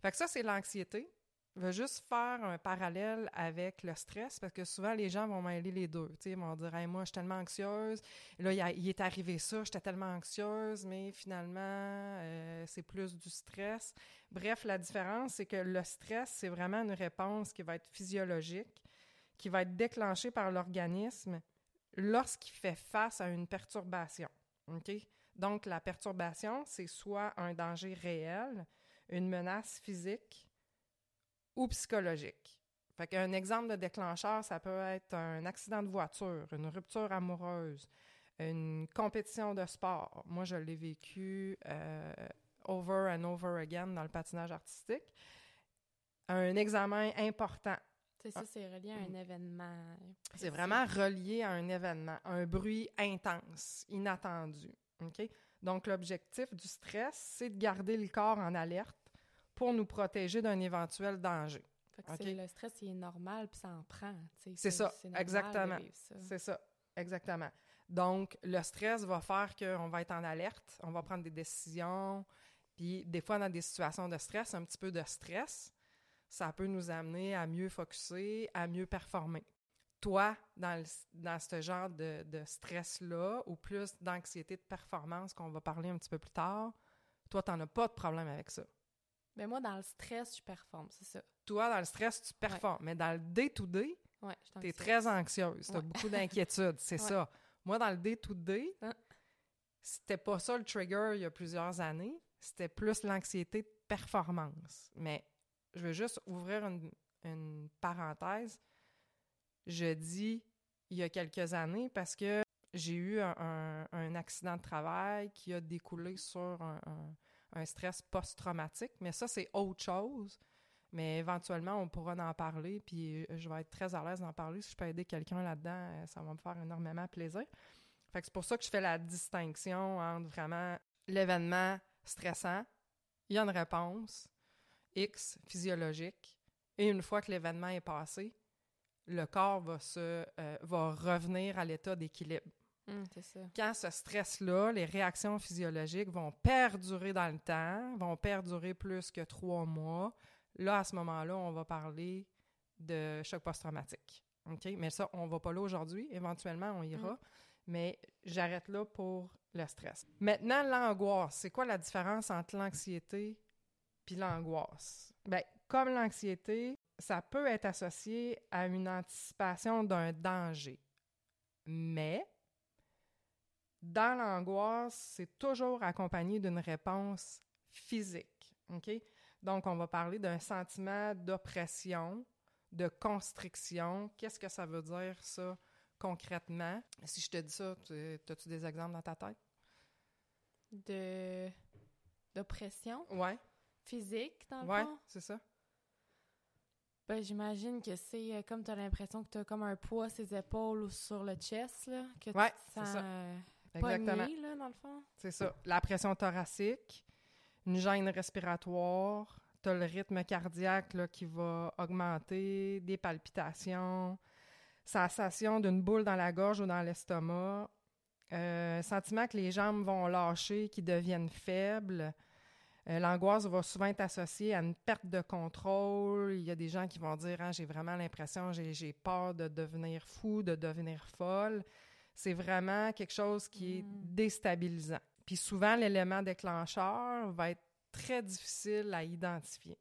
[SPEAKER 2] Fait que ça, c'est l'anxiété. Veux juste faire un parallèle avec le stress parce que souvent les gens vont mêler les deux. Ils vont dire Hey, moi, je suis tellement anxieuse. Là, il, est arrivé ça, j'étais tellement anxieuse, mais finalement, euh, c'est plus du stress. Bref, la différence, c'est que le stress, c'est vraiment une réponse qui va être physiologique, qui va être déclenchée par l'organisme lorsqu'il fait face à une perturbation. OK? Donc, la perturbation, c'est soit un danger réel, une menace physique ou psychologique. Fait qu'un exemple de déclencheur, ça peut être un accident de voiture, une rupture amoureuse, une compétition de sport. Moi, je l'ai vécu euh, over and over again dans le patinage artistique. Un examen important.
[SPEAKER 1] C'est ça, c'est relié à un événement.
[SPEAKER 2] C'est vraiment relié à un événement, un bruit intense, inattendu. OK? Donc, l'objectif du stress, c'est de garder le corps en alerte pour nous protéger d'un éventuel danger.
[SPEAKER 1] Fait que le stress, il est normal, puis ça en prend.
[SPEAKER 2] C'est ça, exactement. C'est ça, exactement. Donc, le stress va faire qu'on va être en alerte, on va prendre des décisions, puis des fois, dans des situations de stress, un petit peu de stress, ça peut nous amener à mieux focuser, à mieux performer. Toi, dans, le- dans ce genre de, de stress-là, ou plus d'anxiété de performance qu'on va parler un petit peu plus tard, toi, tu n'en as pas de problème avec ça.
[SPEAKER 1] Mais moi, dans le stress, je performe, c'est ça.
[SPEAKER 2] Toi, dans le stress, tu performes, mais dans le day-to-day,
[SPEAKER 1] Ouais,
[SPEAKER 2] Tu es très anxieuse, tu as beaucoup d'inquiétudes, c'est ça. Moi, dans le day-to-day,
[SPEAKER 1] Hein?
[SPEAKER 2] c'était pas ça le trigger il y a plusieurs années, c'était plus l'anxiété de performance. Mais je veux juste ouvrir une, une parenthèse. Je dis il y a quelques années parce que j'ai eu un, un- un accident de travail qui a découlé sur un, un- stress post-traumatique, mais ça, c'est autre chose. Mais éventuellement, on pourra en parler, puis je vais être très à l'aise d'en parler. Si je peux aider quelqu'un là-dedans, euh, ça va me faire énormément plaisir. Fait que c'est pour ça que je fais la distinction entre vraiment l'événement stressant, il y a une réponse X physiologique, et une fois que l'événement est passé, le corps va se euh, va revenir à l'état d'équilibre.
[SPEAKER 1] Ça.
[SPEAKER 2] Quand ce stress-là, les réactions physiologiques vont perdurer dans le temps, vont perdurer plus que trois mois, là, à ce moment-là, on va parler de choc post-traumatique. OK? Mais ça, on va pas là aujourd'hui. Éventuellement, on ira.
[SPEAKER 1] Mm.
[SPEAKER 2] Mais j'arrête là pour le stress. Maintenant, l'angoisse. C'est quoi la différence entre l'anxiété puis l'angoisse? Bien, comme l'anxiété, ça peut être associé à une anticipation d'un danger. Mais dans l'angoisse, c'est toujours accompagné d'une réponse physique. OK? Donc, on va parler d'un sentiment d'oppression, de constriction. Qu'est-ce que ça veut dire, ça, concrètement? Si je te dis ça, tu- as-tu des exemples dans ta tête?
[SPEAKER 1] De d'oppression?
[SPEAKER 2] Ouais,
[SPEAKER 1] physique, dans le
[SPEAKER 2] ouais,
[SPEAKER 1] fond?
[SPEAKER 2] c'est ça.
[SPEAKER 1] Ben, j'imagine que c'est euh, comme tu as l'impression que tu as comme un poids sur ses épaules ou sur le chest, là, que
[SPEAKER 2] Ouais,
[SPEAKER 1] tu te
[SPEAKER 2] c'est
[SPEAKER 1] sens
[SPEAKER 2] ça.
[SPEAKER 1] euh,
[SPEAKER 2] Exactement.
[SPEAKER 1] pogné, là, dans le fond.
[SPEAKER 2] C'est ça. La pression thoracique, une gêne respiratoire, tu as le rythme cardiaque là, qui va augmenter, des palpitations, sensation d'une boule dans la gorge ou dans l'estomac, euh, sentiment que les jambes vont lâcher, qui deviennent faibles. Euh, L'angoisse va souvent être associée à une perte de contrôle. Il y a des gens qui vont dire Ah, J'ai vraiment l'impression, j'ai j'ai peur de devenir fou, de devenir folle. C'est vraiment quelque chose qui est
[SPEAKER 1] Mm.
[SPEAKER 2] déstabilisant. Puis souvent, l'élément déclencheur va être très difficile à identifier.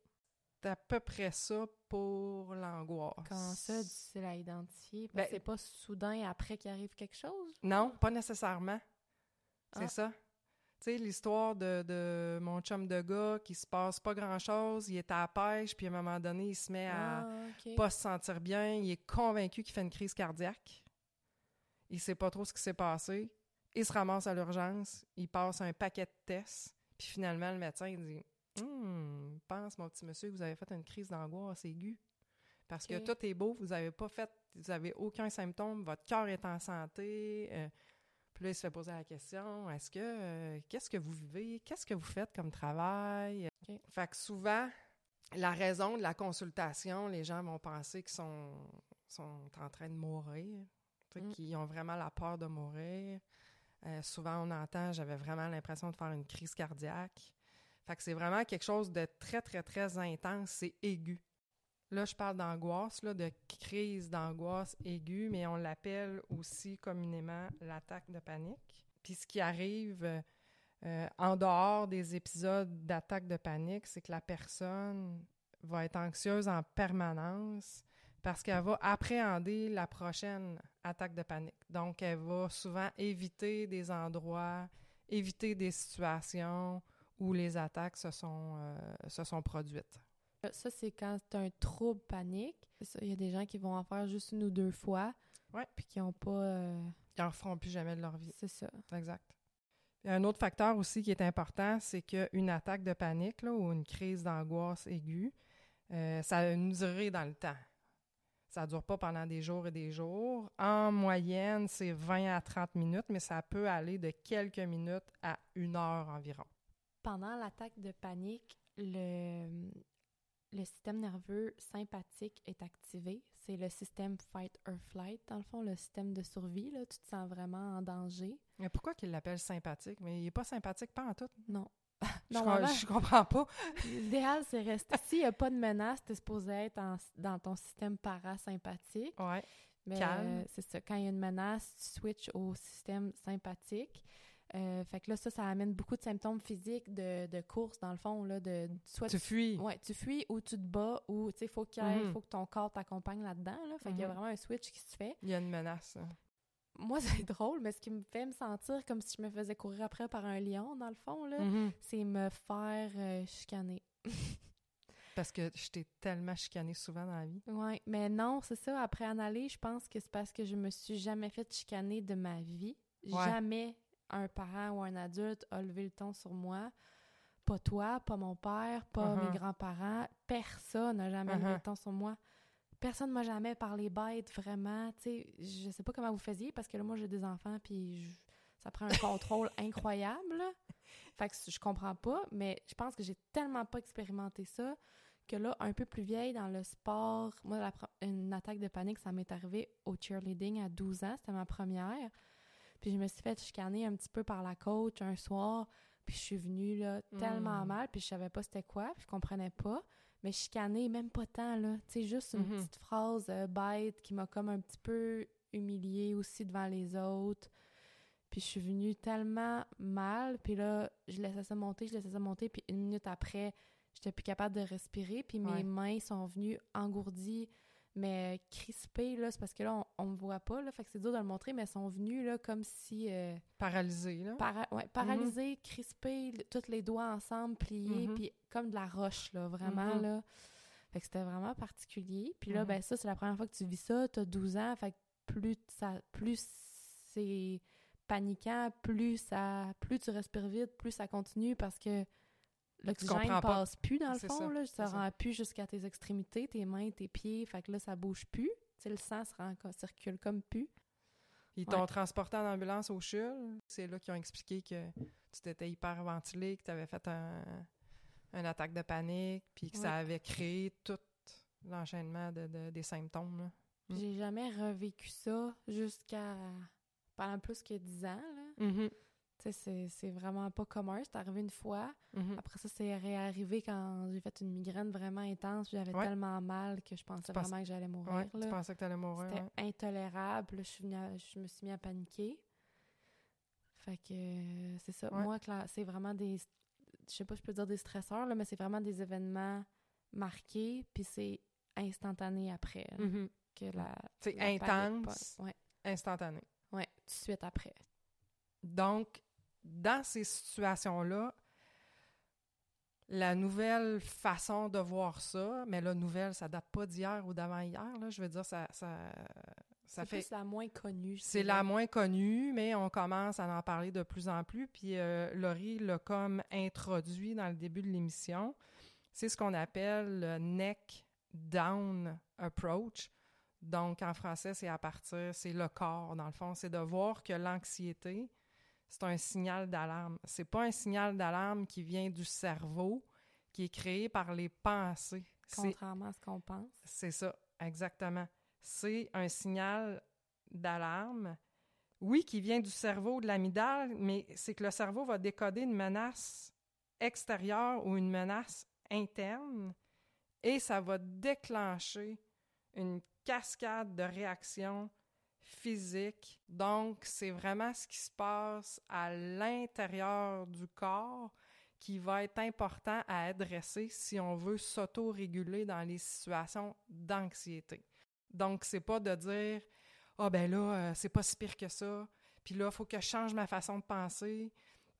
[SPEAKER 2] C'est à peu près ça pour l'angoisse.
[SPEAKER 1] Comment ça, difficile à identifier? Parce
[SPEAKER 2] Ben-
[SPEAKER 1] c'est pas soudain après qu'il arrive quelque chose?
[SPEAKER 2] Non, pas nécessairement. C'est
[SPEAKER 1] Ah.
[SPEAKER 2] ça. Tu sais, l'histoire de, de mon chum de gars qui se passe pas grand-chose, il est à la pêche, puis à un moment donné, il se met à
[SPEAKER 1] Ah,
[SPEAKER 2] pas se sentir bien, il est convaincu qu'il fait une crise cardiaque. Il sait pas trop ce qui s'est passé. Il se ramasse à l'urgence, il passe un paquet de tests, puis finalement, le médecin il dit Hum, pense, mon petit monsieur, que vous avez fait une crise d'angoisse aiguë. Parce que tout est beau, vous avez pas fait, vous avez aucun symptôme, votre cœur est en santé. euh, puis là, il se fait poser la question est-ce que, euh, qu'est-ce que vous vivez? Qu'est-ce que vous faites comme travail? Fait que souvent, la raison de la consultation, les gens vont penser qu'ils sont, sont en train de mourir,
[SPEAKER 1] Mm.
[SPEAKER 2] qu'ils ont vraiment la peur de mourir. Euh, souvent, on entend j'avais vraiment l'impression de faire une crise cardiaque. Fait que c'est vraiment quelque chose de très, très, très intense. C'est aigu. Là, je parle d'angoisse, là, de crise d'angoisse aiguë, mais on l'appelle aussi communément l'attaque de panique. Puis ce qui arrive euh, euh, en dehors des épisodes d'attaque de panique, c'est que la personne va être anxieuse en permanence parce qu'elle va appréhender la prochaine attaque de panique. Donc, elle va souvent éviter des endroits, éviter des situations où les attaques se sont, euh, se sont produites.
[SPEAKER 1] Ça, c'est quand tu un trouble panique. C'est Il y a des gens qui vont en faire juste une ou deux fois.
[SPEAKER 2] Ouais.
[SPEAKER 1] Puis qui n'ont pas. euh,
[SPEAKER 2] Ils n'en referont plus jamais de leur vie.
[SPEAKER 1] c'est ça.
[SPEAKER 2] Exact. Un autre facteur aussi qui est important, c'est qu'une attaque de panique là, ou une crise d'angoisse aiguë, euh, ça a une durée dans le temps. Ça ne dure pas pendant des jours et des jours. En moyenne, c'est 20 à 30 minutes, mais ça peut aller de quelques minutes à une heure environ.
[SPEAKER 1] Pendant l'attaque de panique, le, le système nerveux sympathique est activé. C'est le système fight or flight, dans le fond, le système de survie. Là, tu te sens vraiment en danger.
[SPEAKER 2] Mais pourquoi qu'il l'appelle sympathique? Mais il n'est pas sympathique pas en tout.
[SPEAKER 1] Non.
[SPEAKER 2] Je, com-
[SPEAKER 1] Normalement,
[SPEAKER 2] je comprends pas.
[SPEAKER 1] l'idéal, c'est rester. S'il n'y a pas de menace, tu es supposé être en- dans ton système parasympathique.
[SPEAKER 2] Ouais.
[SPEAKER 1] Mais euh, c'est ça. Quand il y a une menace, tu switches au système sympathique. Euh, fait que là, ça, ça amène beaucoup de symptômes physiques de, de course, dans le fond, là, de soit
[SPEAKER 2] Tu fuis.
[SPEAKER 1] Ouais, tu fuis ou tu te bats ou tu sais, faut qu'il
[SPEAKER 2] Mhm.
[SPEAKER 1] faut que ton corps t'accompagne là-dedans. Là. Fait qu'il y a
[SPEAKER 2] Mhm.
[SPEAKER 1] vraiment un switch qui se fait.
[SPEAKER 2] Il y a une menace. hein.
[SPEAKER 1] Moi, c'est drôle, mais ce qui me fait me sentir comme si je me faisais courir après par un lion, dans le fond, là,
[SPEAKER 2] Mhm.
[SPEAKER 1] c'est me faire euh, chicaner.
[SPEAKER 2] Parce que je t'ai tellement chicané souvent dans la vie.
[SPEAKER 1] Ouais, mais non, c'est ça. Après analyse, je pense que c'est parce que je me suis jamais fait chicaner de ma vie.
[SPEAKER 2] Ouais.
[SPEAKER 1] Jamais un parent ou un adulte a levé le ton sur moi. Pas toi, pas mon père, pas
[SPEAKER 2] Mhm.
[SPEAKER 1] mes grands-parents. Personne n'a jamais levé
[SPEAKER 2] Mhm.
[SPEAKER 1] le ton sur moi. Personne m'a jamais parlé bête, vraiment. Tu sais, je sais pas comment vous faisiez, parce que là, moi, j'ai des enfants, puis je- ça prend un contrôle incroyable. là. Fait que je comprends pas, mais je pense que j'ai tellement pas expérimenté ça que là, un peu plus vieille dans le sport, moi, la pro- une attaque de panique, ça m'est arrivé au cheerleading à 12 ans. C'était ma première. Puis je me suis fait chicaner un petit peu par la coach un soir. Puis je suis venue là, tellement
[SPEAKER 2] Mm.
[SPEAKER 1] mal, puis je savais pas c'était quoi, puis je comprenais pas. Mais chicaner, même pas tant, là. Tu sais, juste une
[SPEAKER 2] Mhm.
[SPEAKER 1] petite phrase euh, bête qui m'a comme un petit peu humiliée aussi devant les autres. Puis je suis venue tellement mal, puis là, je laissais ça monter, je laissais ça monter, puis une minute après, j'étais plus capable de respirer, puis mes
[SPEAKER 2] Ouais.
[SPEAKER 1] mains sont venues engourdies, mais crispées, là, c'est parce que là, on, on me voit pas, là, fait que c'est dur de le montrer, mais elles sont venues, là, comme si... euh,
[SPEAKER 2] Paralysé, là.
[SPEAKER 1] para- ouais, paralysées, crispées, le- tous les doigts ensemble, pliés,
[SPEAKER 2] Mhm.
[SPEAKER 1] puis comme de la roche, là, vraiment,
[SPEAKER 2] Mhm.
[SPEAKER 1] là. Fait que c'était vraiment particulier. Puis là,
[SPEAKER 2] Mhm.
[SPEAKER 1] ben ça, c'est la première fois que tu vis ça, t'as 12 ans, fait que plus ça, plus c'est paniquant, plus ça, plus tu respires vite, plus ça continue parce que l'oxygène
[SPEAKER 2] pas.
[SPEAKER 1] passe plus dans le fond,
[SPEAKER 2] ça,
[SPEAKER 1] là, ça. rend plus jusqu'à tes extrémités, tes mains, tes pieds, fait que là, ça bouge plus. Le sang se rend, circule comme plus.
[SPEAKER 2] Ils t'ont
[SPEAKER 1] Ouais.
[SPEAKER 2] transporté en ambulance au CHUL. C'est là qu'ils ont expliqué que tu t'étais hyperventilé, que tu avais fait un, une attaque de panique, puis que ça avait créé tout l'enchaînement de, de- des symptômes. Mm.
[SPEAKER 1] J'ai jamais revécu ça jusqu'à pendant plus que 10 ans. Là.
[SPEAKER 2] Mhm.
[SPEAKER 1] Sais, c'est- vraiment pas commun. C'est arrivé une fois.
[SPEAKER 2] Mhm.
[SPEAKER 1] Après ça, c'est réarrivé quand j'ai fait une migraine vraiment intense. J'avais
[SPEAKER 2] Ouais.
[SPEAKER 1] tellement mal que je pensais
[SPEAKER 2] Tu penses-
[SPEAKER 1] vraiment que j'allais mourir.
[SPEAKER 2] Ouais, tu pensais que tu allais mourir.
[SPEAKER 1] C'était
[SPEAKER 2] ouais.
[SPEAKER 1] intolérable. Là, Je, suis venue à- je me suis mis à paniquer. Fait que euh, c'est ça. Moi, c'est vraiment des. Je sais pas, si je peux dire des stresseurs, là, mais c'est vraiment des événements marqués. Puis c'est instantané après
[SPEAKER 2] Mhm.
[SPEAKER 1] que la.
[SPEAKER 2] C'est intense, instantané.
[SPEAKER 1] Ouais, tout de suite après.
[SPEAKER 2] Donc, dans ces situations-là, la nouvelle façon de voir ça, mais la nouvelle, ça date pas d'hier ou d'avant-hier, là, je veux dire, ça, ça, ça
[SPEAKER 1] C'est
[SPEAKER 2] fait...
[SPEAKER 1] la moins connue.
[SPEAKER 2] C'est la moins connue, mais on commence à en parler de plus en plus. Puis euh, Laurie l'a comme introduit dans le début de l'émission. C'est ce qu'on appelle le neck down approach. Donc, en français, c'est à partir, c'est le corps, dans le fond. C'est de voir que l'anxiété, c'est un signal d'alarme. C'est pas un signal d'alarme qui vient du cerveau, qui est créé par les pensées.
[SPEAKER 1] Contrairement à ce qu'on pense.
[SPEAKER 2] c'est ça, exactement. C'est un signal d'alarme, oui, qui vient du cerveau, de l'amygdale, mais c'est que le cerveau va décoder une menace extérieure ou une menace interne et ça va déclencher une cascade de réactions physiques. Donc, c'est vraiment ce qui se passe à l'intérieur du corps qui va être important à adresser si on veut s'auto-réguler dans les situations d'anxiété. Donc, c'est pas de dire Ah, ben là, euh, c'est pas si pire que ça, puis là, il faut que je change ma façon de penser,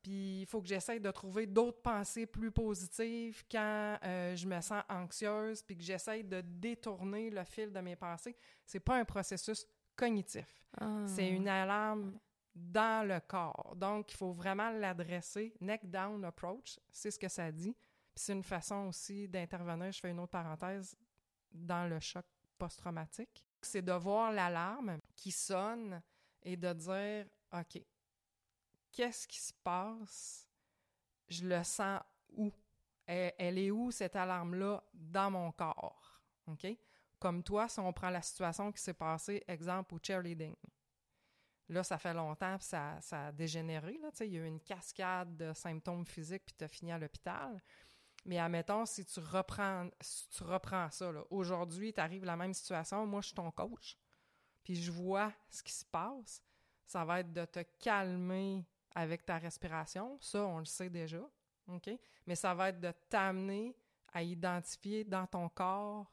[SPEAKER 2] puis il faut que j'essaye de trouver d'autres pensées plus positives quand euh, je me sens anxieuse, puis que j'essaye de détourner le fil de mes pensées. C'est pas un processus cognitif. C'est une alarme dans le corps. Donc, il faut vraiment l'adresser. Neck down approach, c'est ce que ça dit. Puis c'est une façon aussi d'intervenir, je fais une autre parenthèse, dans le choc post-traumatique. C'est de voir l'alarme qui sonne et de dire, OK, qu'est-ce qui se passe? Je le sens où? Elle, elle est où cette alarme-là dans mon corps? OK? Comme toi, si on prend la situation qui s'est passée, exemple, au cheerleading. Là, ça fait longtemps, ça, ça a dégénéré. Là, il y a eu une cascade de symptômes physiques, puis tu as fini à l'hôpital. Mais admettons, si tu reprends, tu reprends ça, aujourd'hui, tu arrives à la même situation, moi, je suis ton coach, puis je vois ce qui se passe, ça va être de te calmer avec ta respiration. Ça, on le sait déjà? Mais ça va être de t'amener à identifier dans ton corps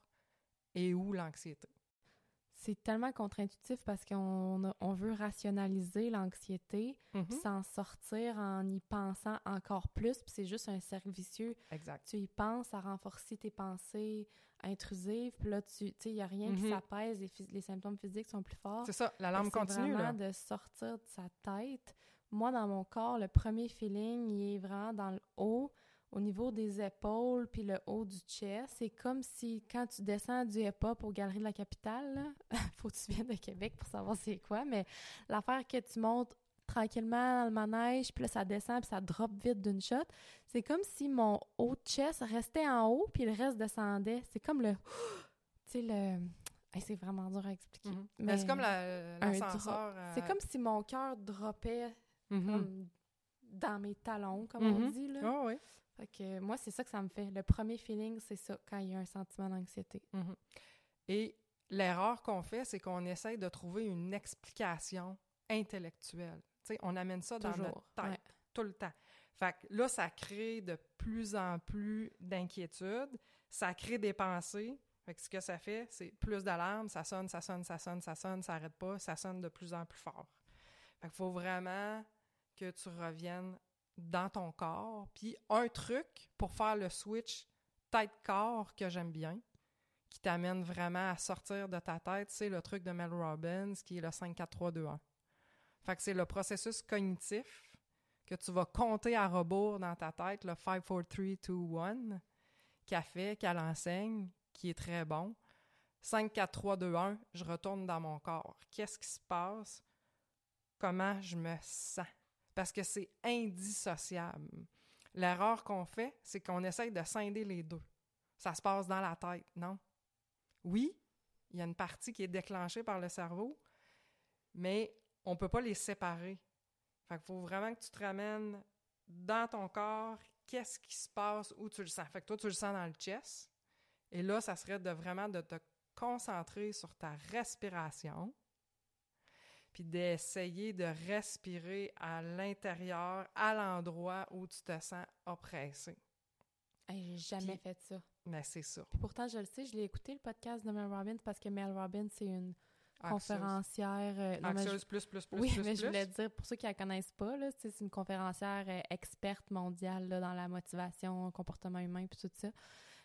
[SPEAKER 2] et où l'anxiété.
[SPEAKER 1] C'est tellement contre-intuitif parce qu'on on veut rationaliser l'anxiété,
[SPEAKER 2] Mhm.
[SPEAKER 1] puis s'en sortir en y pensant encore plus, puis c'est juste un cercle vicieux.
[SPEAKER 2] Exact.
[SPEAKER 1] Tu y penses à renforcer tes pensées intrusives, puis là, tu sais, il n'y a rien qui
[SPEAKER 2] Mhm.
[SPEAKER 1] s'apaise, les, les symptômes physiques sont plus forts.
[SPEAKER 2] C'est ça, l'alarme
[SPEAKER 1] Fait que c'est
[SPEAKER 2] continue,
[SPEAKER 1] vraiment
[SPEAKER 2] là.
[SPEAKER 1] de sortir de sa tête. Moi, dans mon corps, le premier feeling, il est vraiment dans le haut, au niveau des épaules, puis le haut du chest. C'est comme si, quand tu descends du hip-hop aux Galeries de la Capitale, là, faut que tu viennes de Québec pour savoir c'est quoi, mais l'affaire que tu montes tranquillement dans le manège, puis là, ça descend, puis ça drop vite d'une shot, c'est comme si mon haut de chest restait en haut, puis le reste descendait. C'est comme le... Tu sais, le... Hey, c'est vraiment dur à expliquer.
[SPEAKER 2] Mhm.
[SPEAKER 1] Mais
[SPEAKER 2] c'est comme la- l'ascenseur. euh,
[SPEAKER 1] C'est comme si mon cœur droppait
[SPEAKER 2] mhm.
[SPEAKER 1] comme dans mes talons, comme on dit. Là.
[SPEAKER 2] Ah oui.
[SPEAKER 1] Fait que moi, c'est ça que ça me fait. Le premier feeling, c'est ça, quand il y a un sentiment d'anxiété.
[SPEAKER 2] Mhm. Et l'erreur qu'on fait, c'est qu'on essaye de trouver une explication intellectuelle. On amène ça dans notre tête
[SPEAKER 1] Ouais.
[SPEAKER 2] tout le temps. Fait que là, ça crée de plus en plus d'inquiétude, ça crée des pensées. Fait que ce que ça fait, c'est plus d'alarme, ça sonne, ça sonne, ça sonne, ça sonne, ça arrête pas, ça sonne de plus en plus fort. Fait qu'il faut vraiment que tu reviennes dans ton corps. Puis un truc pour faire le switch tête-corps que j'aime bien, qui t'amène vraiment à sortir de ta tête, c'est le truc de Mel Robbins, qui est le 5-4-3-2-1. Fait que c'est le processus cognitif que tu vas compter à rebours dans ta tête, le 5, 4, 3, 2, 1, qu'elle fait, qu'elle enseigne, qui est très bon. 5, 4, 3, 2, 1, je retourne dans mon corps. Qu'est-ce qui se passe? Comment je me sens? Parce que c'est indissociable. L'erreur qu'on fait, c'est qu'on essaye de scinder les deux. Ça se passe dans la tête, non? Oui, il y a une partie qui est déclenchée par le cerveau, mais on peut pas les séparer. Fait qu'il faut vraiment que tu te ramènes dans ton corps, qu'est-ce qui se passe, où tu le sens. Fait que toi, tu le sens dans le chest. Et là, ça serait de vraiment de te concentrer sur ta respiration, puis d'essayer de respirer à l'intérieur, à l'endroit où tu te sens oppressé.
[SPEAKER 1] Hey, J'ai jamais fait ça.
[SPEAKER 2] Mais c'est ça.
[SPEAKER 1] Puis pourtant, je le sais, je l'ai écouté, le podcast de Mel Robbins, parce que Mel Robbins, c'est une conférencière... euh, non, mais je-
[SPEAKER 2] plus, plus, plus,
[SPEAKER 1] oui,
[SPEAKER 2] plus,
[SPEAKER 1] mais je voulais dire, pour ceux qui la connaissent pas, là, c'est une conférencière euh, experte mondiale là, dans la motivation, comportement humain, puis tout ça.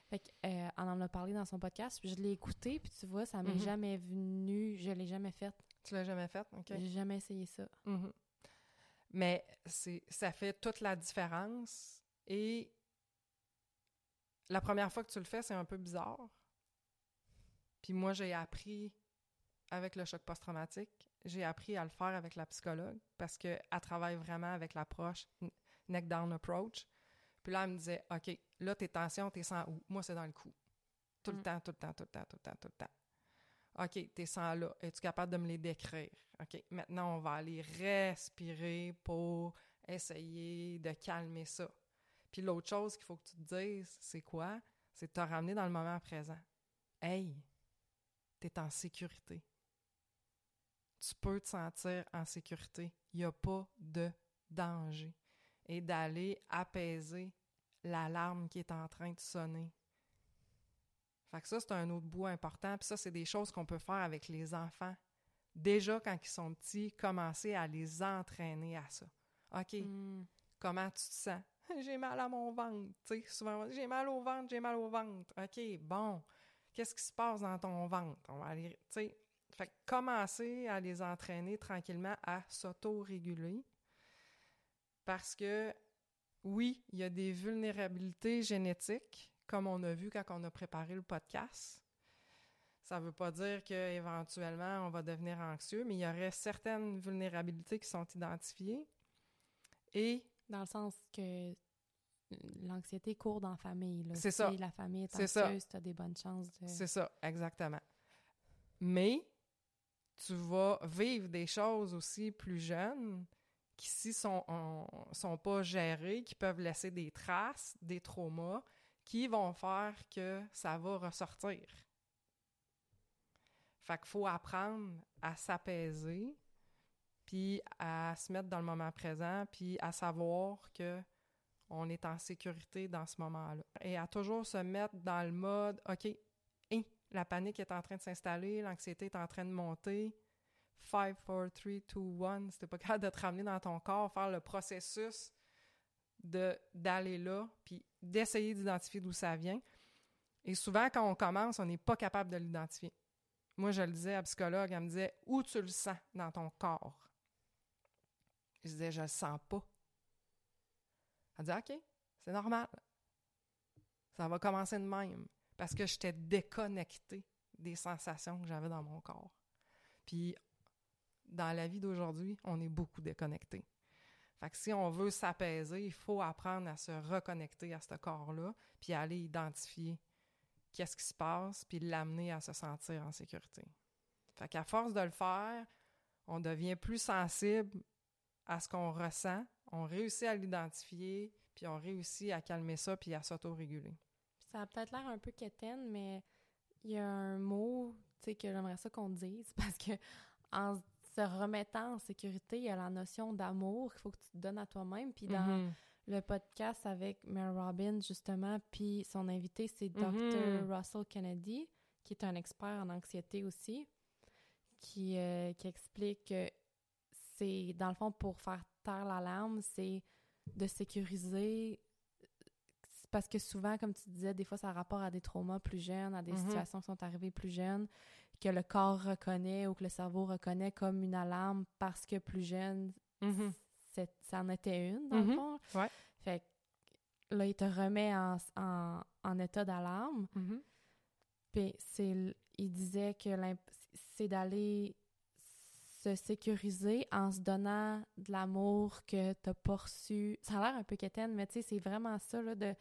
[SPEAKER 1] Fait que, euh, on en a parlé dans son podcast, puis je l'ai écouté, puis tu vois, ça m'est
[SPEAKER 2] Mhm.
[SPEAKER 1] jamais venu, je l'ai jamais fait.
[SPEAKER 2] Tu l'as jamais fait? OK.
[SPEAKER 1] J'ai jamais essayé ça.
[SPEAKER 2] Mhm. Mais c'est, ça fait toute la différence. Et la première fois que tu le fais, c'est un peu bizarre. Puis moi, j'ai appris avec le choc post-traumatique, j'ai appris à le faire avec la psychologue parce qu'elle travaille vraiment avec l'approche neck-down approach. Puis là, elle me disait, OK, là, tes tensions, t'es sans où? Moi, c'est dans le cou. Tout le
[SPEAKER 1] Mm.
[SPEAKER 2] temps, tout le temps, tout le temps, tout le temps, tout le temps. OK, t'es sans là. Es-tu capable de me les décrire? OK, maintenant, on va aller respirer pour essayer de calmer ça. Puis l'autre chose qu'il faut que tu te dises, c'est quoi? C'est de te ramener dans le moment présent. Hey, t'es en sécurité. Tu peux te sentir en sécurité. Il n'y a pas de danger. Et d'aller apaiser l'alarme qui est en train de sonner. Fait que ça, c'est un autre bout important. Puis ça, c'est des choses qu'on peut faire avec les enfants. Déjà, quand ils sont petits, commencer à les entraîner à ça. OK,
[SPEAKER 1] Mm.
[SPEAKER 2] comment tu te sens? J'ai mal à mon ventre. Tu sais, souvent, j'ai mal au ventre, j'ai mal au ventre. OK, bon. Qu'est-ce qui se passe dans ton ventre? On va aller, tu sais, fait que commencer à les entraîner tranquillement à s'auto-réguler. Parce que, oui, il y a des vulnérabilités génétiques, comme on a vu quand on a préparé le podcast. Ça ne veut pas dire qu'éventuellement, on va devenir anxieux, mais il y aurait certaines vulnérabilités qui sont identifiées. Et
[SPEAKER 1] Dans le sens que l'anxiété court dans la famille.
[SPEAKER 2] C'est
[SPEAKER 1] Si
[SPEAKER 2] ça.
[SPEAKER 1] la famille est anxieuse, tu as des bonnes chances de...
[SPEAKER 2] C'est ça, exactement. Mais tu vas vivre des choses aussi plus jeunes qui, si sont, on- sont pas gérées, qui peuvent laisser des traces, des traumas, qui vont faire que ça va ressortir. Fait qu'il faut apprendre à s'apaiser, puis à se mettre dans le moment présent, puis à savoir que on est en sécurité dans ce moment-là. Et à toujours se mettre dans le mode, OK, hein, la panique est en train de s'installer, l'anxiété est en train de monter. 5, 4, 3, 2, 1. Si pas capable de te ramener dans ton corps, faire le processus d'aller là, puis d'essayer d'identifier d'où ça vient. Et souvent, quand on commence, on n'est pas capable de l'identifier. Moi, je le disais à la psychologue, elle me disait où tu le sens dans ton corps. Je disais, je le sens pas. Elle dit, OK, c'est normal. Ça va commencer de même. Parce que j'étais déconnectée des sensations que j'avais dans mon corps. Puis, dans la vie d'aujourd'hui, on est beaucoup déconnecté. Fait que si on veut s'apaiser, il faut apprendre à se reconnecter à ce corps-là, puis aller identifier qu'est-ce qui se passe, puis l'amener à se sentir en sécurité. Fait qu'à force de le faire, on devient plus sensible à ce qu'on ressent, on réussit à l'identifier, puis on réussit à calmer ça, puis à s'auto-réguler.
[SPEAKER 1] Ça a peut-être l'air un peu quétaine, mais il y a un mot, que j'aimerais ça qu'on dise, parce que en se remettant en sécurité, il y a la notion d'amour qu'il faut que tu te donnes à toi-même, puis dans
[SPEAKER 2] Mhm.
[SPEAKER 1] le podcast avec Mary Robbins, justement, puis son invité, c'est Dr.
[SPEAKER 2] Mhm.
[SPEAKER 1] Russell Kennedy, qui est un expert en anxiété aussi, qui, euh, qui explique que c'est, dans le fond, pour faire taire l'alarme, c'est de sécuriser. Parce que souvent, comme tu disais, des fois, ça a rapport à des traumas plus jeunes, à des
[SPEAKER 2] Mhm.
[SPEAKER 1] situations qui sont arrivées plus jeunes, que le corps reconnaît ou que le cerveau reconnaît comme une alarme parce que plus jeune,
[SPEAKER 2] Mhm.
[SPEAKER 1] c'est- ça en était une, dans le
[SPEAKER 2] Mhm.
[SPEAKER 1] fond.
[SPEAKER 2] Ouais.
[SPEAKER 1] Fait que là, il te remet en, en, en état d'alarme.
[SPEAKER 2] Mhm.
[SPEAKER 1] Puis c'est, il disait que c'est d'aller se sécuriser en se donnant de l'amour que t'as pas reçu. Ça a l'air un peu quétaine, mais tu sais, c'est vraiment ça, là, de,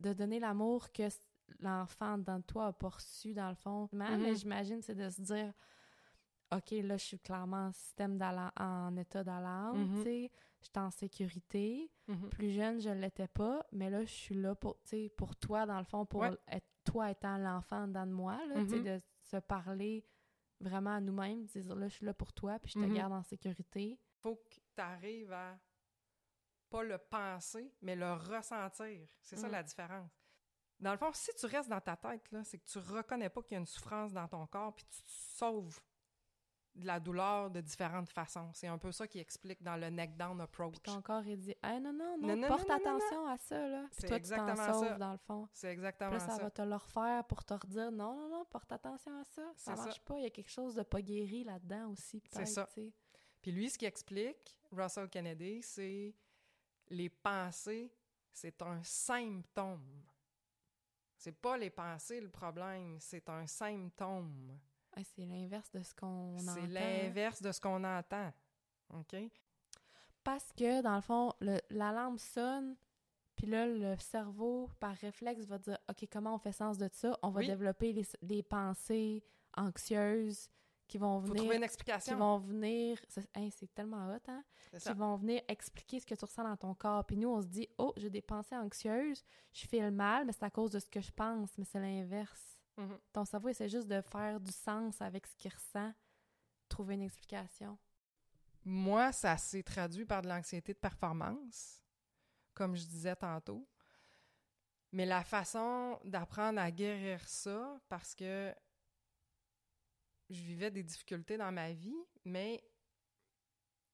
[SPEAKER 1] de donner l'amour que l'enfant dans toi a reçu, dans le fond. Mais
[SPEAKER 2] Mhm.
[SPEAKER 1] j'imagine, c'est de se dire, OK, là, je suis clairement en système d'alarme, en état d'alarme,
[SPEAKER 2] Mhm.
[SPEAKER 1] tu sais, je suis en sécurité.
[SPEAKER 2] Mhm.
[SPEAKER 1] Plus jeune, je ne l'étais pas, mais là, je suis là pour, pour toi, dans le fond, pour
[SPEAKER 2] Ouais.
[SPEAKER 1] être, toi étant l'enfant dans de moi, là, tu sais, de se parler vraiment à nous-mêmes, de dire, là, je suis là pour toi, puis je te garde en sécurité.
[SPEAKER 2] faut que tu arrives à pas le penser, mais le ressentir. C'est ça
[SPEAKER 1] Mm.
[SPEAKER 2] la différence. Dans le fond, si tu restes dans ta tête, là, c'est que tu reconnais pas qu'il y a une souffrance dans ton corps, puis tu te sauves de la douleur de différentes façons. C'est un peu ça qui explique dans le neck down approach.
[SPEAKER 1] Puis ton corps, il dit, hey, non, non, non,
[SPEAKER 2] Non, non,
[SPEAKER 1] porte
[SPEAKER 2] non, non, non,
[SPEAKER 1] attention à ça, là. Puis
[SPEAKER 2] C'est
[SPEAKER 1] toi, tu t'en
[SPEAKER 2] exactement
[SPEAKER 1] sauves, dans le fond.
[SPEAKER 2] C'est
[SPEAKER 1] Puis
[SPEAKER 2] exactement
[SPEAKER 1] là, ça,
[SPEAKER 2] ça.
[SPEAKER 1] va te le refaire pour te redire, non, non, non, porte attention à ça. Ça
[SPEAKER 2] C'est ça.
[SPEAKER 1] marche pas. Il y a quelque chose de pas guéri là-dedans aussi, peut-être,
[SPEAKER 2] ça. Puis lui, ce qu'il explique, Russell Kennedy, c'est les pensées, c'est un symptôme. C'est pas les pensées le problème, c'est un symptôme.
[SPEAKER 1] Ah, c'est l'inverse de ce qu'on entend.
[SPEAKER 2] C'est l'inverse de ce qu'on entend. OK?
[SPEAKER 1] Parce que, dans le fond, le- l'alarme sonne, puis là, le cerveau, par réflexe, va dire OK, comment on fait sens de ça? On va
[SPEAKER 2] Oui.
[SPEAKER 1] développer les, les pensées anxieuses qui vont
[SPEAKER 2] Faut
[SPEAKER 1] venir.
[SPEAKER 2] trouver une
[SPEAKER 1] Qui vont venir. C'est hey, tellement hot, hein? Qui vont venir expliquer ce que tu ressens dans ton corps. Puis nous, on se dit Oh, j'ai des pensées anxieuses, je fais le mal, mais c'est à cause de ce que je pense, mais c'est l'inverse.
[SPEAKER 2] Mhm.
[SPEAKER 1] Ton cerveau essaie juste de faire du sens avec ce qu'il ressent, trouver une explication.
[SPEAKER 2] Moi, ça s'est traduit par de l'anxiété de performance, comme je disais tantôt. Mais la façon d'apprendre à guérir ça, parce que je vivais des difficultés dans ma vie, mais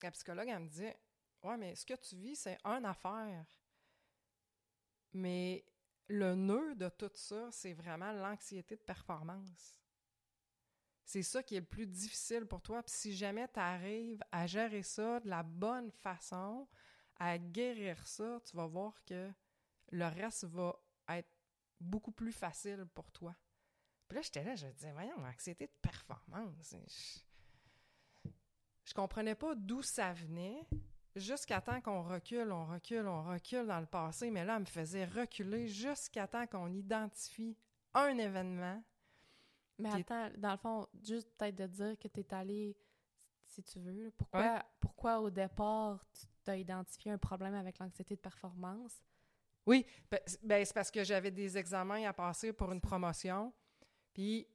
[SPEAKER 2] la psychologue, elle me disait Ouais, mais ce que tu vis, c'est une affaire. Mais le nœud de tout ça, c'est vraiment l'anxiété de performance. C'est ça qui est le plus difficile pour toi. Puis si jamais tu arrives à gérer ça de la bonne façon, à guérir ça, tu vas voir que le reste va être beaucoup plus facile pour toi. Puis là, j'étais là, je me disais, voyons, anxiété de performance. Je, je comprenais pas d'où ça venait. Jusqu'à temps qu'on recule, on recule, on recule dans le passé, mais là, elle me faisait reculer jusqu'à temps qu'on identifie un événement
[SPEAKER 1] Mais attends, dans le fond, juste peut-être de dire que tu es allé, si tu veux, pourquoi, pourquoi au départ tu as identifié un problème avec l'anxiété de performance?
[SPEAKER 2] Oui, ben, c- ben, c'est parce que j'avais des examens à passer pour une promotion, puis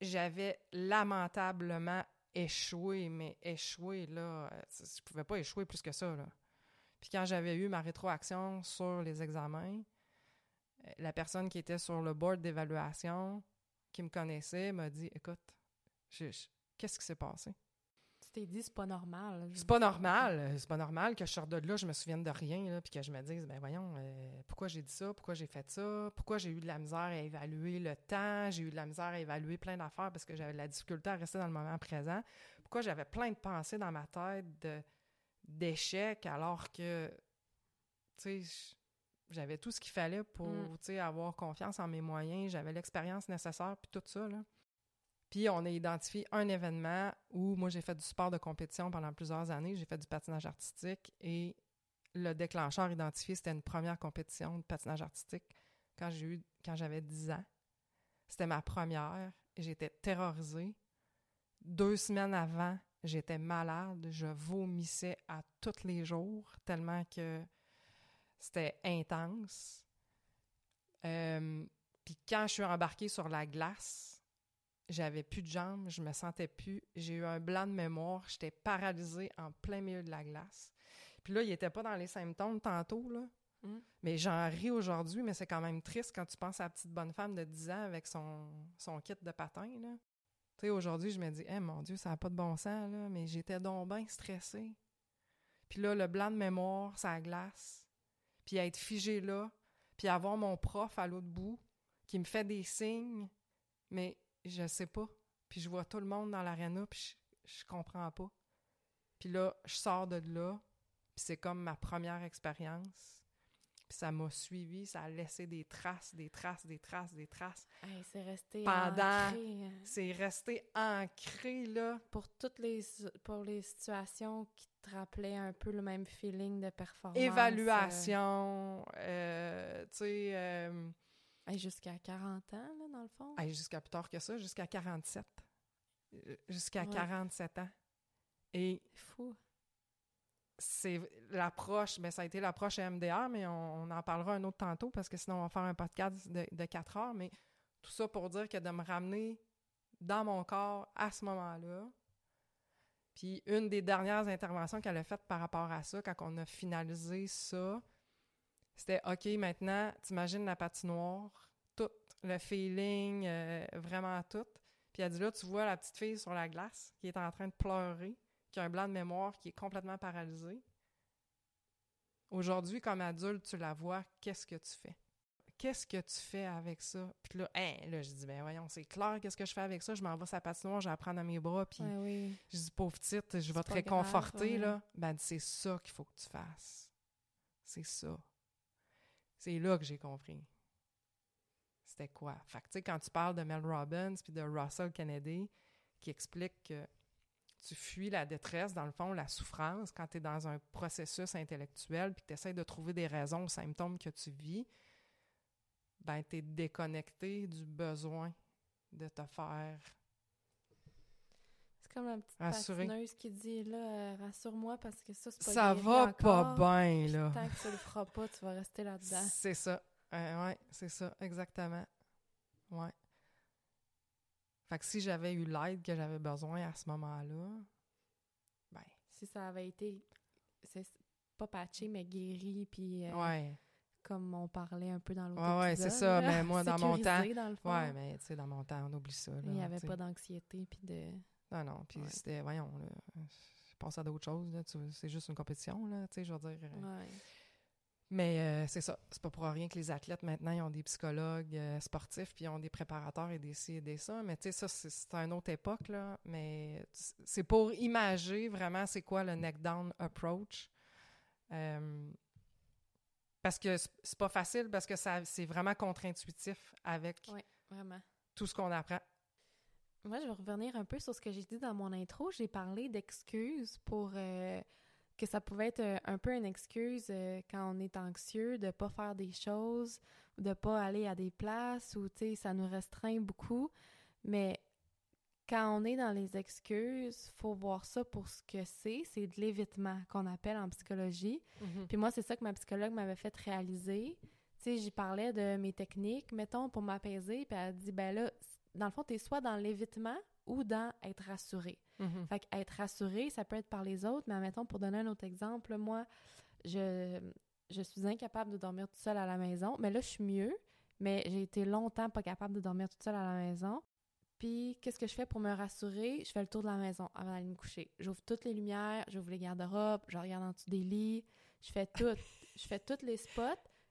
[SPEAKER 2] j'avais lamentablement échoué, mais échoué, là, je pouvais pas échouer plus que ça, là. Puis quand j'avais eu ma rétroaction sur les examens, euh, la personne qui était sur le board d'évaluation, qui me connaissait, m'a dit, écoute, qu'est-ce qui s'est passé?
[SPEAKER 1] Tu t'es dit, c'est pas normal.
[SPEAKER 2] C'est pas normal. euh, C'est pas normal que je sorte de là, je me souvienne de rien, là, puis que je me dise, ben voyons, euh, pourquoi j'ai dit ça, pourquoi j'ai fait ça, pourquoi j'ai eu de la misère à évaluer le temps, j'ai eu de la misère à évaluer plein d'affaires parce que j'avais de la difficulté à rester dans le moment présent, pourquoi j'avais plein de pensées dans ma tête d'échecs alors que, tu sais, j'avais tout ce qu'il fallait pour,
[SPEAKER 1] Mm.
[SPEAKER 2] tu sais, avoir confiance en mes moyens, j'avais l'expérience nécessaire, puis tout ça, là. Puis on a identifié un événement où moi j'ai fait du sport de compétition pendant plusieurs années, j'ai fait du patinage artistique et le déclencheur identifié c'était une première compétition de patinage artistique quand j'ai eu quand j'avais 10 ans. C'était ma première et j'étais terrorisée. Deux semaines avant, j'étais malade. Je vomissais à tous les jours tellement que c'était intense. Euh, puis quand je suis embarquée sur la glace, j'avais plus de jambes, je me sentais plus. J'ai eu un blanc de mémoire, j'étais paralysée en plein milieu de la glace. Puis là, il était pas dans les symptômes tantôt, là.
[SPEAKER 1] Mm.
[SPEAKER 2] Mais j'en ris aujourd'hui, mais c'est quand même triste quand tu penses à la petite bonne femme de 10 ans avec son, son kit de patin, là. Tu sais, aujourd'hui, je me dis, eh mon Dieu, ça n'a pas de bon sens, là, mais j'étais donc bien stressée. Puis là, le blanc de mémoire, ça glace. Puis être figé là, puis avoir mon prof à l'autre bout qui me fait des signes, mais je sais pas. Puis je vois tout le monde dans l'aréna, puis je, je comprends pas. Puis là, je sors de là, puis c'est comme ma première expérience. Puis ça m'a suivi, ça a laissé des traces, des traces, des traces, des traces.
[SPEAKER 1] Hey, c'est resté
[SPEAKER 2] Pendant-
[SPEAKER 1] ancré, hein.
[SPEAKER 2] C'est resté ancré, là.
[SPEAKER 1] pour toutes les pour les situations qui te rappelaient un peu le même feeling de performance. euh,
[SPEAKER 2] Évaluation, euh, tu sais, euh,
[SPEAKER 1] hey, jusqu'à 40 ans, là, dans le fond?
[SPEAKER 2] hey, jusqu'à plus tard que ça, jusqu'à 47. Euh, Jusqu'à
[SPEAKER 1] Ouais.
[SPEAKER 2] 47 ans. Et
[SPEAKER 1] Fou.
[SPEAKER 2] c'est l'approche, mais ça a été l'approche MDR, mais on, on en parlera un autre tantôt parce que sinon on va faire un podcast de, de 4 heures. Mais tout ça pour dire que de me ramener dans mon corps à ce moment-là. Puis une des dernières interventions qu'elle a faites par rapport à ça, quand on a finalisé ça, c'était OK, maintenant, t'imagines la patinoire, tout, le feeling, euh, vraiment tout. Puis elle dit là, tu vois la petite fille sur la glace qui est en train de pleurer qui a un blanc de mémoire, qui est complètement paralysé. Aujourd'hui, comme adulte, tu la vois, qu'est-ce que tu fais? Qu'est-ce que tu fais avec ça? Puis là, hein, là, je dis, ben voyons, c'est clair, qu'est-ce que je fais avec ça? Je m'en vais sur la patinoire, je la prendre dans mes bras, puis
[SPEAKER 1] Ouais, oui.
[SPEAKER 2] je dis, pauvre petite, je vais te réconforter,
[SPEAKER 1] grave, ouais.
[SPEAKER 2] là. Ben, c'est ça qu'il faut que tu fasses. C'est ça. C'est là que j'ai compris. C'était quoi? Fait que, tu sais, quand tu parles de Mel Robbins puis de Russell Kennedy, qui explique que tu fuis la détresse, dans le fond, la souffrance, quand tu es dans un processus intellectuel puis que tu essaies de trouver des raisons aux symptômes que tu vis, ben, tu es déconnecté du besoin de te faire
[SPEAKER 1] C'est comme la petite
[SPEAKER 2] Rassurer.
[SPEAKER 1] patineuse qui dit là, euh, rassure-moi parce que ça, c'est pas
[SPEAKER 2] Ça va pas bien, là.
[SPEAKER 1] Tant que tu le feras pas, tu vas rester là-dedans.
[SPEAKER 2] C'est ça. Euh, ouais, c'est ça, exactement. Ouais. Fait que si j'avais eu l'aide que j'avais besoin à ce moment-là, ben,
[SPEAKER 1] Si ça avait été, c'est pas patché, mais guéri, puis euh,
[SPEAKER 2] ouais.
[SPEAKER 1] comme on parlait un peu dans l'autre
[SPEAKER 2] Ouais, ouais, c'est ça,
[SPEAKER 1] là,
[SPEAKER 2] mais moi, dans mon
[SPEAKER 1] sécurisé, dans.
[SPEAKER 2] Ouais, mais tu sais, dans mon temps, on oublie ça. Là,
[SPEAKER 1] Il n'y avait pas d'anxiété, puis de...
[SPEAKER 2] Non, non, puis
[SPEAKER 1] Ouais.
[SPEAKER 2] c'était, voyons, là, je pense à d'autres choses, là, c'est juste une compétition, là, tu sais, je veux dire. euh,
[SPEAKER 1] Ouais.
[SPEAKER 2] Mais euh, c'est ça. C'est pas pour rien que les athlètes, maintenant, ils ont des psychologues euh, sportifs, puis ils ont des préparateurs et des ci et des ça. Mais tu sais, ça, c'est c'est une autre époque, là. Mais c'est pour imager vraiment c'est quoi le neck-down approach. Euh, parce que c'est- c'est pas facile, parce que ça c'est vraiment contre-intuitif avec
[SPEAKER 1] Ouais. Vraiment.
[SPEAKER 2] tout ce qu'on apprend.
[SPEAKER 1] Moi, je vais revenir un peu sur ce que j'ai dit dans mon intro. J'ai parlé d'excuses pour euh, que ça pouvait être euh, un peu une excuse euh, quand on est anxieux de pas faire des choses de pas aller à des places ou tu sais ça nous restreint beaucoup. Mais quand on est dans les excuses, faut voir ça pour ce que c'est. C'est de l'évitement qu'on appelle en psychologie. Puis moi, c'est ça que ma psychologue m'avait fait réaliser. Tu sais, j'y parlais de mes techniques, mettons, pour m'apaiser. Puis elle dit, ben là, dans le fond, t'es soit dans l'évitement ou dans être rassuré.
[SPEAKER 2] Mhm.
[SPEAKER 1] Fait être rassuré, ça peut être par les autres, mais mettons, pour donner un autre exemple, moi, je, je suis incapable de dormir toute seule à la maison. Mais là, je suis mieux, mais j'ai été longtemps pas capable de dormir toute seule à la maison. Puis, qu'est-ce que je fais pour me rassurer? Je fais le tour de la maison avant d'aller me coucher. J'ouvre toutes les lumières, j'ouvre les garde-robes, je regarde en dessous des lits, je fais tout. je fais tous les spots.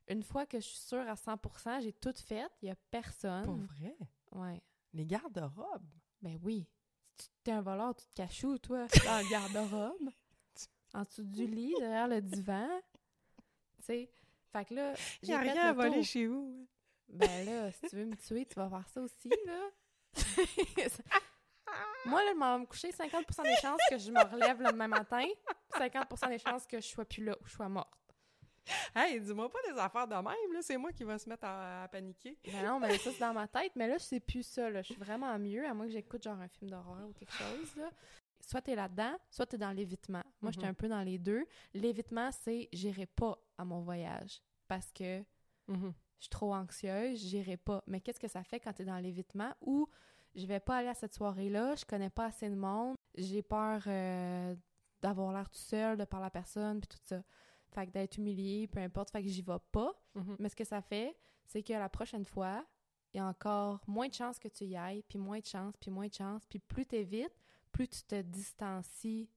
[SPEAKER 1] Une fois que je suis sûre à 100%, j'ai tout fait, il y a personne.
[SPEAKER 2] Pour vrai?
[SPEAKER 1] Ouais.
[SPEAKER 2] Les garde-robes?
[SPEAKER 1] Ben oui. Si tu t'es un voleur, tu te caches où, toi? Dans le garde-robe? En dessous du lit, derrière le divan? Tu sais? Fait que là, j'ai
[SPEAKER 2] rien à
[SPEAKER 1] le
[SPEAKER 2] voler chez vous.
[SPEAKER 1] Ben là, si tu veux me tuer, tu vas faire ça aussi, là. Moi, là, je m'en vais me coucher 50% des chances que je me relève le lendemain matin, 50% des chances que je sois plus là ou je sois morte.
[SPEAKER 2] hey, dis-moi pas des affaires de même, là. C'est moi qui va se mettre à, paniquer.
[SPEAKER 1] Ben non, mais ça, c'est dans ma tête. Mais là, sais plus ça, là. Je suis vraiment mieux, à moins que j'écoute genre un film d'horreur ou quelque chose, là. Soit t'es là-dedans, soit t'es dans l'évitement. Moi, j'étais
[SPEAKER 2] Mhm.
[SPEAKER 1] un peu dans les deux. L'évitement, c'est j'irai pas à mon voyage parce que
[SPEAKER 2] Mhm.
[SPEAKER 1] je suis trop anxieuse, j'irai pas. Mais qu'est-ce que ça fait quand tu es dans l'évitement ou je vais pas aller à cette soirée-là, je connais pas assez de monde, j'ai peur euh, d'avoir l'air tout seul, de parler à personne, puis tout ça. Fait que d'être humilié, peu importe, fait que j'y vais pas.
[SPEAKER 2] Mhm.
[SPEAKER 1] Mais ce que ça fait, c'est que la prochaine fois, il y a encore moins de chances que tu y ailles, puis moins de chances, puis moins de chances, puis plus t'évites, plus tu te distancies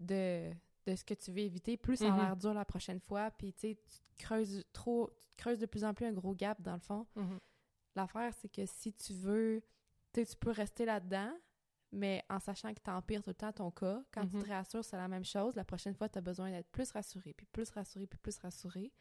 [SPEAKER 1] de, de ce que tu veux éviter, plus ça a
[SPEAKER 2] Mhm.
[SPEAKER 1] l'air dur la prochaine fois, puis tu te creuses trop, tu te creuses de plus en plus un gros gap dans le fond.
[SPEAKER 2] Mhm.
[SPEAKER 1] L'affaire, c'est que si tu veux, tu peux rester là-dedans, mais en sachant que t'empires tout le temps ton cas, quand tu
[SPEAKER 2] Mhm.
[SPEAKER 1] te rassures, c'est la même chose. La prochaine fois, tu as besoin d'être plus rassuré, puis plus rassuré, puis plus rassuré.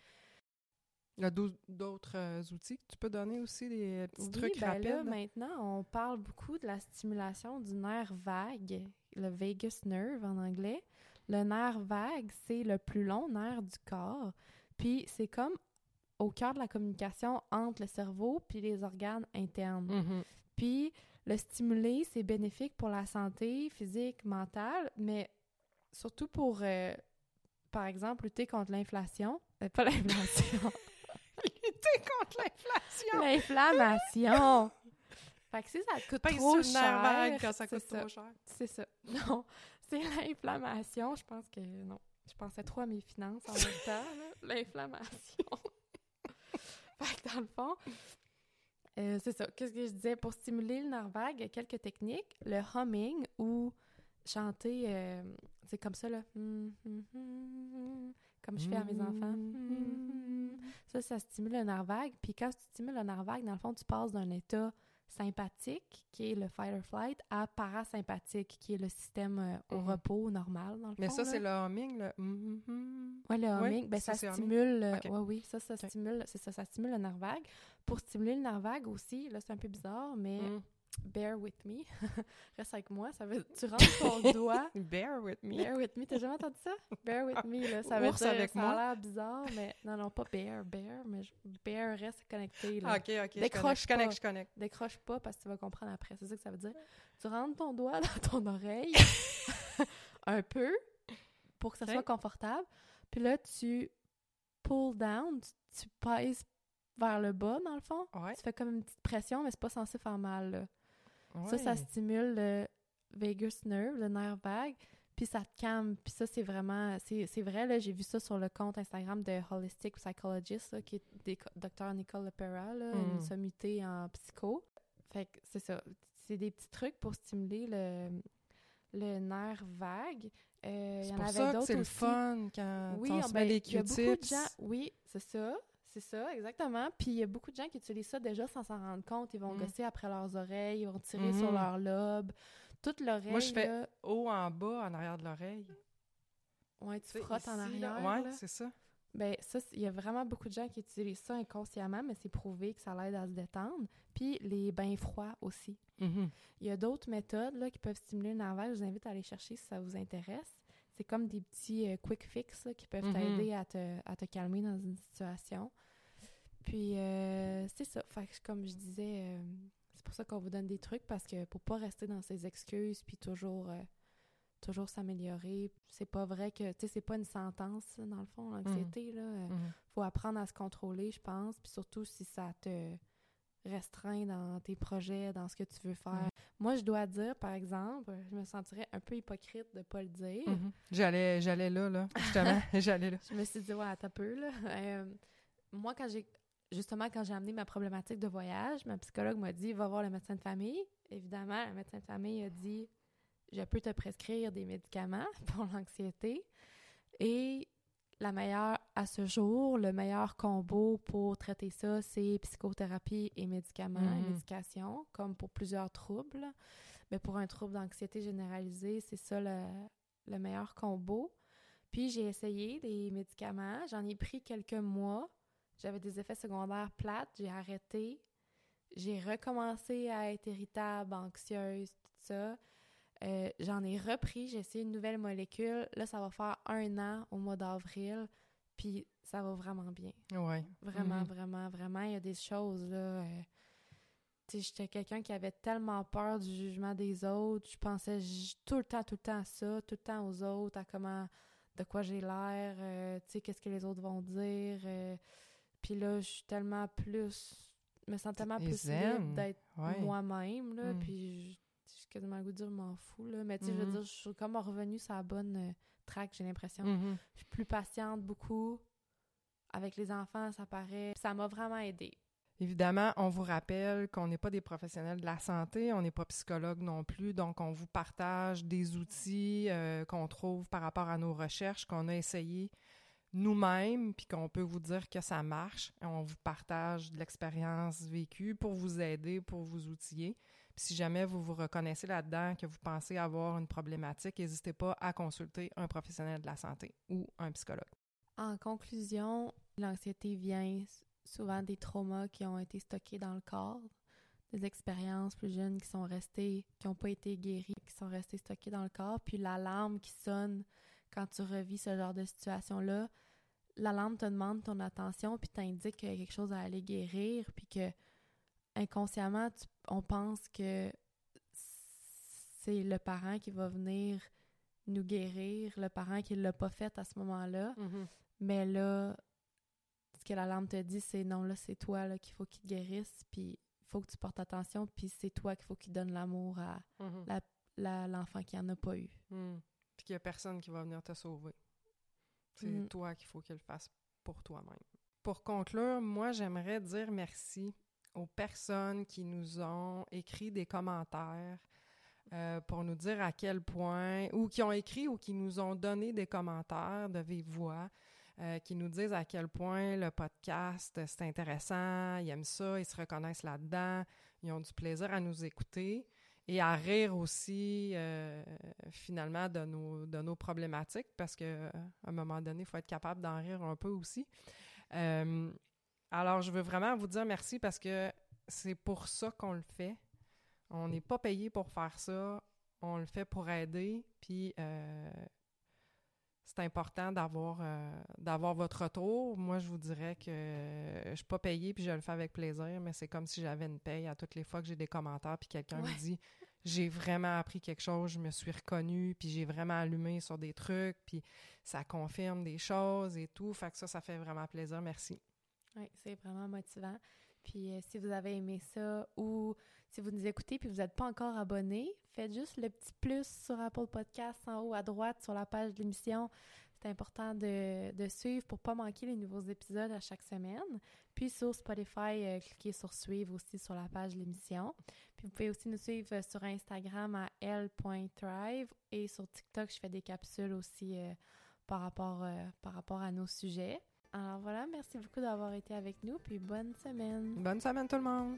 [SPEAKER 2] Il y a d'au- d'autres euh, outils que tu peux donner aussi, des petits
[SPEAKER 1] Oui,
[SPEAKER 2] trucs
[SPEAKER 1] ben
[SPEAKER 2] rapides?
[SPEAKER 1] là, maintenant, on parle beaucoup de la stimulation du nerf vague, le vagus nerve en anglais. Le nerf vague, c'est le plus long nerf du corps. Puis c'est comme au cœur de la communication entre le cerveau puis les organes internes.
[SPEAKER 2] Mhm.
[SPEAKER 1] Puis le stimuler, c'est bénéfique pour la santé physique, mentale, mais surtout pour, euh, par exemple, lutter contre l'inflation. Euh, pas l'inflation.
[SPEAKER 2] Lutter contre l'inflation!
[SPEAKER 1] L'inflammation! fait que si ça te coûte
[SPEAKER 2] Pèse
[SPEAKER 1] trop cher,
[SPEAKER 2] quand ça
[SPEAKER 1] c'est
[SPEAKER 2] coûte trop cher.
[SPEAKER 1] C'est ça. Non, c'est l'inflammation. Je pense que non. Je pensais trop à mes finances en même temps. L'inflammation. fait que dans le fond, euh, c'est ça. Qu'est-ce que je disais? Pour stimuler le nerf vague, il y a quelques techniques. Le humming ou chanter, euh, c'est comme ça, là. Comme je fais à mes enfants. Ça, ça stimule le nerf vague. Puis quand tu stimules le nerf vague, dans le fond, tu passes d'un état sympathique, qui est le fight or flight, à parasympathique, qui est le système euh, au
[SPEAKER 2] Mhm.
[SPEAKER 1] repos normal, dans le
[SPEAKER 2] Mais
[SPEAKER 1] fond.
[SPEAKER 2] ça, c'est le humming, le mhm, mhm.
[SPEAKER 1] Ouais, le
[SPEAKER 2] Oui,
[SPEAKER 1] humming, ben,
[SPEAKER 2] ça,
[SPEAKER 1] stimule. euh, oui, ça, ça stimule. C'est ça, ça stimule le nerf vague. Pour stimuler le nerf vague aussi, là, c'est un peu bizarre, mais
[SPEAKER 2] Mm.
[SPEAKER 1] Bear with me. Reste avec moi. Ça veut, tu rentres ton doigt.
[SPEAKER 2] Bear with me.
[SPEAKER 1] Bear with me, t'as jamais entendu ça? Bear with me, là. Ça veut
[SPEAKER 2] Ours
[SPEAKER 1] dire,
[SPEAKER 2] avec
[SPEAKER 1] ça a l'air bizarre, mais non, non, pas bear, bear, mais je- bear reste connecté, là.
[SPEAKER 2] Ok, ok.
[SPEAKER 1] Décroche
[SPEAKER 2] connecte, Je connecte,
[SPEAKER 1] pas.
[SPEAKER 2] je connecte.
[SPEAKER 1] Décroche pas parce que tu vas comprendre après. C'est ça que ça veut dire. Tu rentres ton doigt dans ton oreille un peu pour que ça soit confortable. Puis là, tu pull down, tu, tu pèses vers le bas, dans le fond.
[SPEAKER 2] Ouais.
[SPEAKER 1] Tu fais comme une petite pression, mais c'est pas censé faire mal. là. Ça, ça stimule le vagus nerve, le nerf vague, puis ça te calme. Puis ça, c'est vraiment... C'est vrai, là, j'ai vu ça sur le compte Instagram de Holistic Psychologist, là, qui est des- Dr. Nicole Lepera, là,
[SPEAKER 2] Mm.
[SPEAKER 1] une sommité en psycho. Fait que c'est ça. C'est des petits trucs pour stimuler le, le nerf vague. Euh, il y en
[SPEAKER 2] pour
[SPEAKER 1] avait d'autres
[SPEAKER 2] c'est le fun quand
[SPEAKER 1] Oui,
[SPEAKER 2] on
[SPEAKER 1] ah,
[SPEAKER 2] se
[SPEAKER 1] ben,
[SPEAKER 2] met des
[SPEAKER 1] il y a beaucoup de
[SPEAKER 2] Q-tips.
[SPEAKER 1] Oui, c'est ça. C'est ça, exactement. Puis il y a beaucoup de gens qui utilisent ça déjà sans s'en rendre compte. Ils vont
[SPEAKER 2] Mm.
[SPEAKER 1] gosser après leurs oreilles, ils vont tirer sur
[SPEAKER 2] Mhm.
[SPEAKER 1] leur lobe. Toute l'oreille.
[SPEAKER 2] Moi, je fais
[SPEAKER 1] là,
[SPEAKER 2] haut en bas, en arrière de l'oreille.
[SPEAKER 1] ouais, tu frottes en
[SPEAKER 2] ici, là.
[SPEAKER 1] arrière.
[SPEAKER 2] Ouais, c'est ça.
[SPEAKER 1] Ben, ça, il y a vraiment beaucoup de gens qui utilisent ça inconsciemment, mais c'est prouvé que ça l'aide à se détendre. Puis les bains froids aussi.
[SPEAKER 2] Mhm.
[SPEAKER 1] Il y a d'autres méthodes là, qui peuvent stimuler le nerf vague. Je vous invite à aller chercher si ça vous intéresse. C'est comme des petits euh, quick fix là, qui peuvent
[SPEAKER 2] Mhm.
[SPEAKER 1] t'aider à te, à te calmer dans une situation. Puis euh, c'est ça. Fait que, comme je disais, euh, c'est pour ça qu'on vous donne des trucs parce que pour pas rester dans ses excuses puis toujours toujours s'améliorer. C'est pas vrai que tu sais c'est pas une sentence là, dans le fond l'anxiété là. Euh,
[SPEAKER 2] Mhm.
[SPEAKER 1] faut apprendre à se contrôler, je pense, puis surtout si ça te restreint dans tes projets, dans ce que tu veux faire. Moi, je dois dire, par exemple, je me sentirais un peu hypocrite de pas le dire.
[SPEAKER 2] Mhm. J'allais, j'allais là, là. Justement, j'allais là.
[SPEAKER 1] Je me suis dit, ouais, t'as peu, là. Euh, moi, quand j'ai, justement, quand j'ai amené ma problématique de voyage, ma psychologue m'a dit, va voir le médecin de famille. Évidemment, le médecin de famille a dit, je peux te prescrire des médicaments pour l'anxiété. Et la meilleure, à ce jour, le meilleur combo pour traiter ça, c'est psychothérapie et médicaments, et
[SPEAKER 2] Mhm.
[SPEAKER 1] médication, comme pour plusieurs troubles. Mais pour un trouble d'anxiété généralisée, c'est ça le, le meilleur combo. Puis j'ai essayé des médicaments, j'en ai pris quelques mois. J'avais des effets secondaires plates, j'ai arrêté. J'ai recommencé à être irritable, anxieuse, tout ça. Euh, j'en ai repris, j'ai essayé une nouvelle molécule. Là, ça va faire un an au mois d'avril. Puis ça va vraiment bien.
[SPEAKER 2] Ouais.
[SPEAKER 1] Vraiment,
[SPEAKER 2] Mhm.
[SPEAKER 1] vraiment, vraiment. Il y a des choses, là. euh, tu sais, j'étais quelqu'un qui avait tellement peur du jugement des autres. Je pensais tout le temps, tout le temps à ça, tout le temps aux autres, à comment, de quoi j'ai l'air, euh, tu sais, qu'est-ce que les autres vont dire. puis là, je suis tellement plus. Je me sens tellement plus libre d'être
[SPEAKER 2] Ouais.
[SPEAKER 1] moi-même, là.
[SPEAKER 2] Mm.
[SPEAKER 1] Puis quasiment le goût de dire, m'en fous, là. Mais tu sais, je veux
[SPEAKER 2] Mhm.
[SPEAKER 1] dire, je suis comme revenue sur la bonne euh, track, j'ai l'impression.
[SPEAKER 2] Mhm.
[SPEAKER 1] Je suis plus patiente beaucoup. Avec les enfants, ça paraît. Ça m'a vraiment aidée.
[SPEAKER 2] Évidemment, on vous rappelle qu'on n'est pas des professionnels de la santé, on n'est pas psychologue non plus, donc on vous partage des outils euh, qu'on trouve par rapport à nos recherches, qu'on a essayé nous-mêmes, puis qu'on peut vous dire que ça marche. Et on vous partage de l'expérience vécue pour vous aider, pour vous outiller. Puis si jamais vous vous reconnaissez là-dedans, que vous pensez avoir une problématique, n'hésitez pas à consulter un professionnel de la santé ou un psychologue.
[SPEAKER 1] En conclusion, l'anxiété vient souvent des traumas qui ont été stockés dans le corps, des expériences plus jeunes qui sont restées, qui n'ont pas été guéries, qui sont restées stockées dans le corps, puis l'alarme qui sonne quand tu revis ce genre de situation-là, l'alarme te demande ton attention, puis t'indique qu'il y a quelque chose à aller guérir, puis que inconsciemment, tu- on pense que c'est le parent qui va venir nous guérir, le parent qui ne l'a pas fait à ce moment-là. Mais là, ce que l'alarme te dit, c'est non, là, c'est toi là, qu'il faut qu'il te guérisse, puis il faut que tu portes attention, puis c'est toi qu'il faut qu'il donne l'amour à
[SPEAKER 2] Mhm.
[SPEAKER 1] la- l'enfant qui en a pas eu.
[SPEAKER 2] Hmm. Puis qu'il n'y a personne qui va venir te sauver. C'est
[SPEAKER 1] Mm.
[SPEAKER 2] toi qu'il faut qu'il le fasse pour toi-même. Pour conclure, moi, j'aimerais dire merci aux personnes qui nous ont écrit des commentaires euh, pour nous dire à quel point, ou qui ont écrit ou qui nous ont donné des commentaires de vive voix, euh, qui nous disent à quel point le podcast, c'est intéressant, ils aiment ça, ils se reconnaissent là-dedans, ils ont du plaisir à nous écouter et à rire aussi euh, finalement de nos, de nos problématiques parce que euh, à un moment donné, il faut être capable d'en rire un peu aussi. Alors, je veux vraiment vous dire merci parce que c'est pour ça qu'on le fait. On n'est pas payé pour faire ça. On le fait pour aider. Puis euh, c'est important d'avoir euh, d'avoir votre retour. Moi, je vous dirais que je suis pas payée puis je le fais avec plaisir, mais c'est comme si j'avais une paye à toutes les fois que j'ai des commentaires puis quelqu'un
[SPEAKER 1] Ouais.
[SPEAKER 2] me dit j'ai vraiment appris quelque chose, je me suis reconnue, puis j'ai vraiment allumé sur des trucs, puis ça confirme des choses et tout. Fait que ça, ça fait vraiment plaisir. Merci.
[SPEAKER 1] Oui, c'est vraiment motivant. Puis euh, si vous avez aimé ça ou si vous nous écoutez puis vous n'êtes pas encore abonné, faites juste le petit plus sur Apple Podcasts en haut à droite sur la page de l'émission. C'est important de, de suivre pour pas manquer les nouveaux épisodes à chaque semaine. Puis sur Spotify, euh, cliquez sur suivre aussi sur la page de l'émission. Puis vous pouvez aussi nous suivre euh, sur Instagram à l.thrive et sur TikTok, je fais des capsules aussi par, rapport, par rapport à nos sujets. Alors voilà, merci beaucoup d'avoir été avec nous, puis bonne semaine.
[SPEAKER 2] Bonne semaine tout le monde!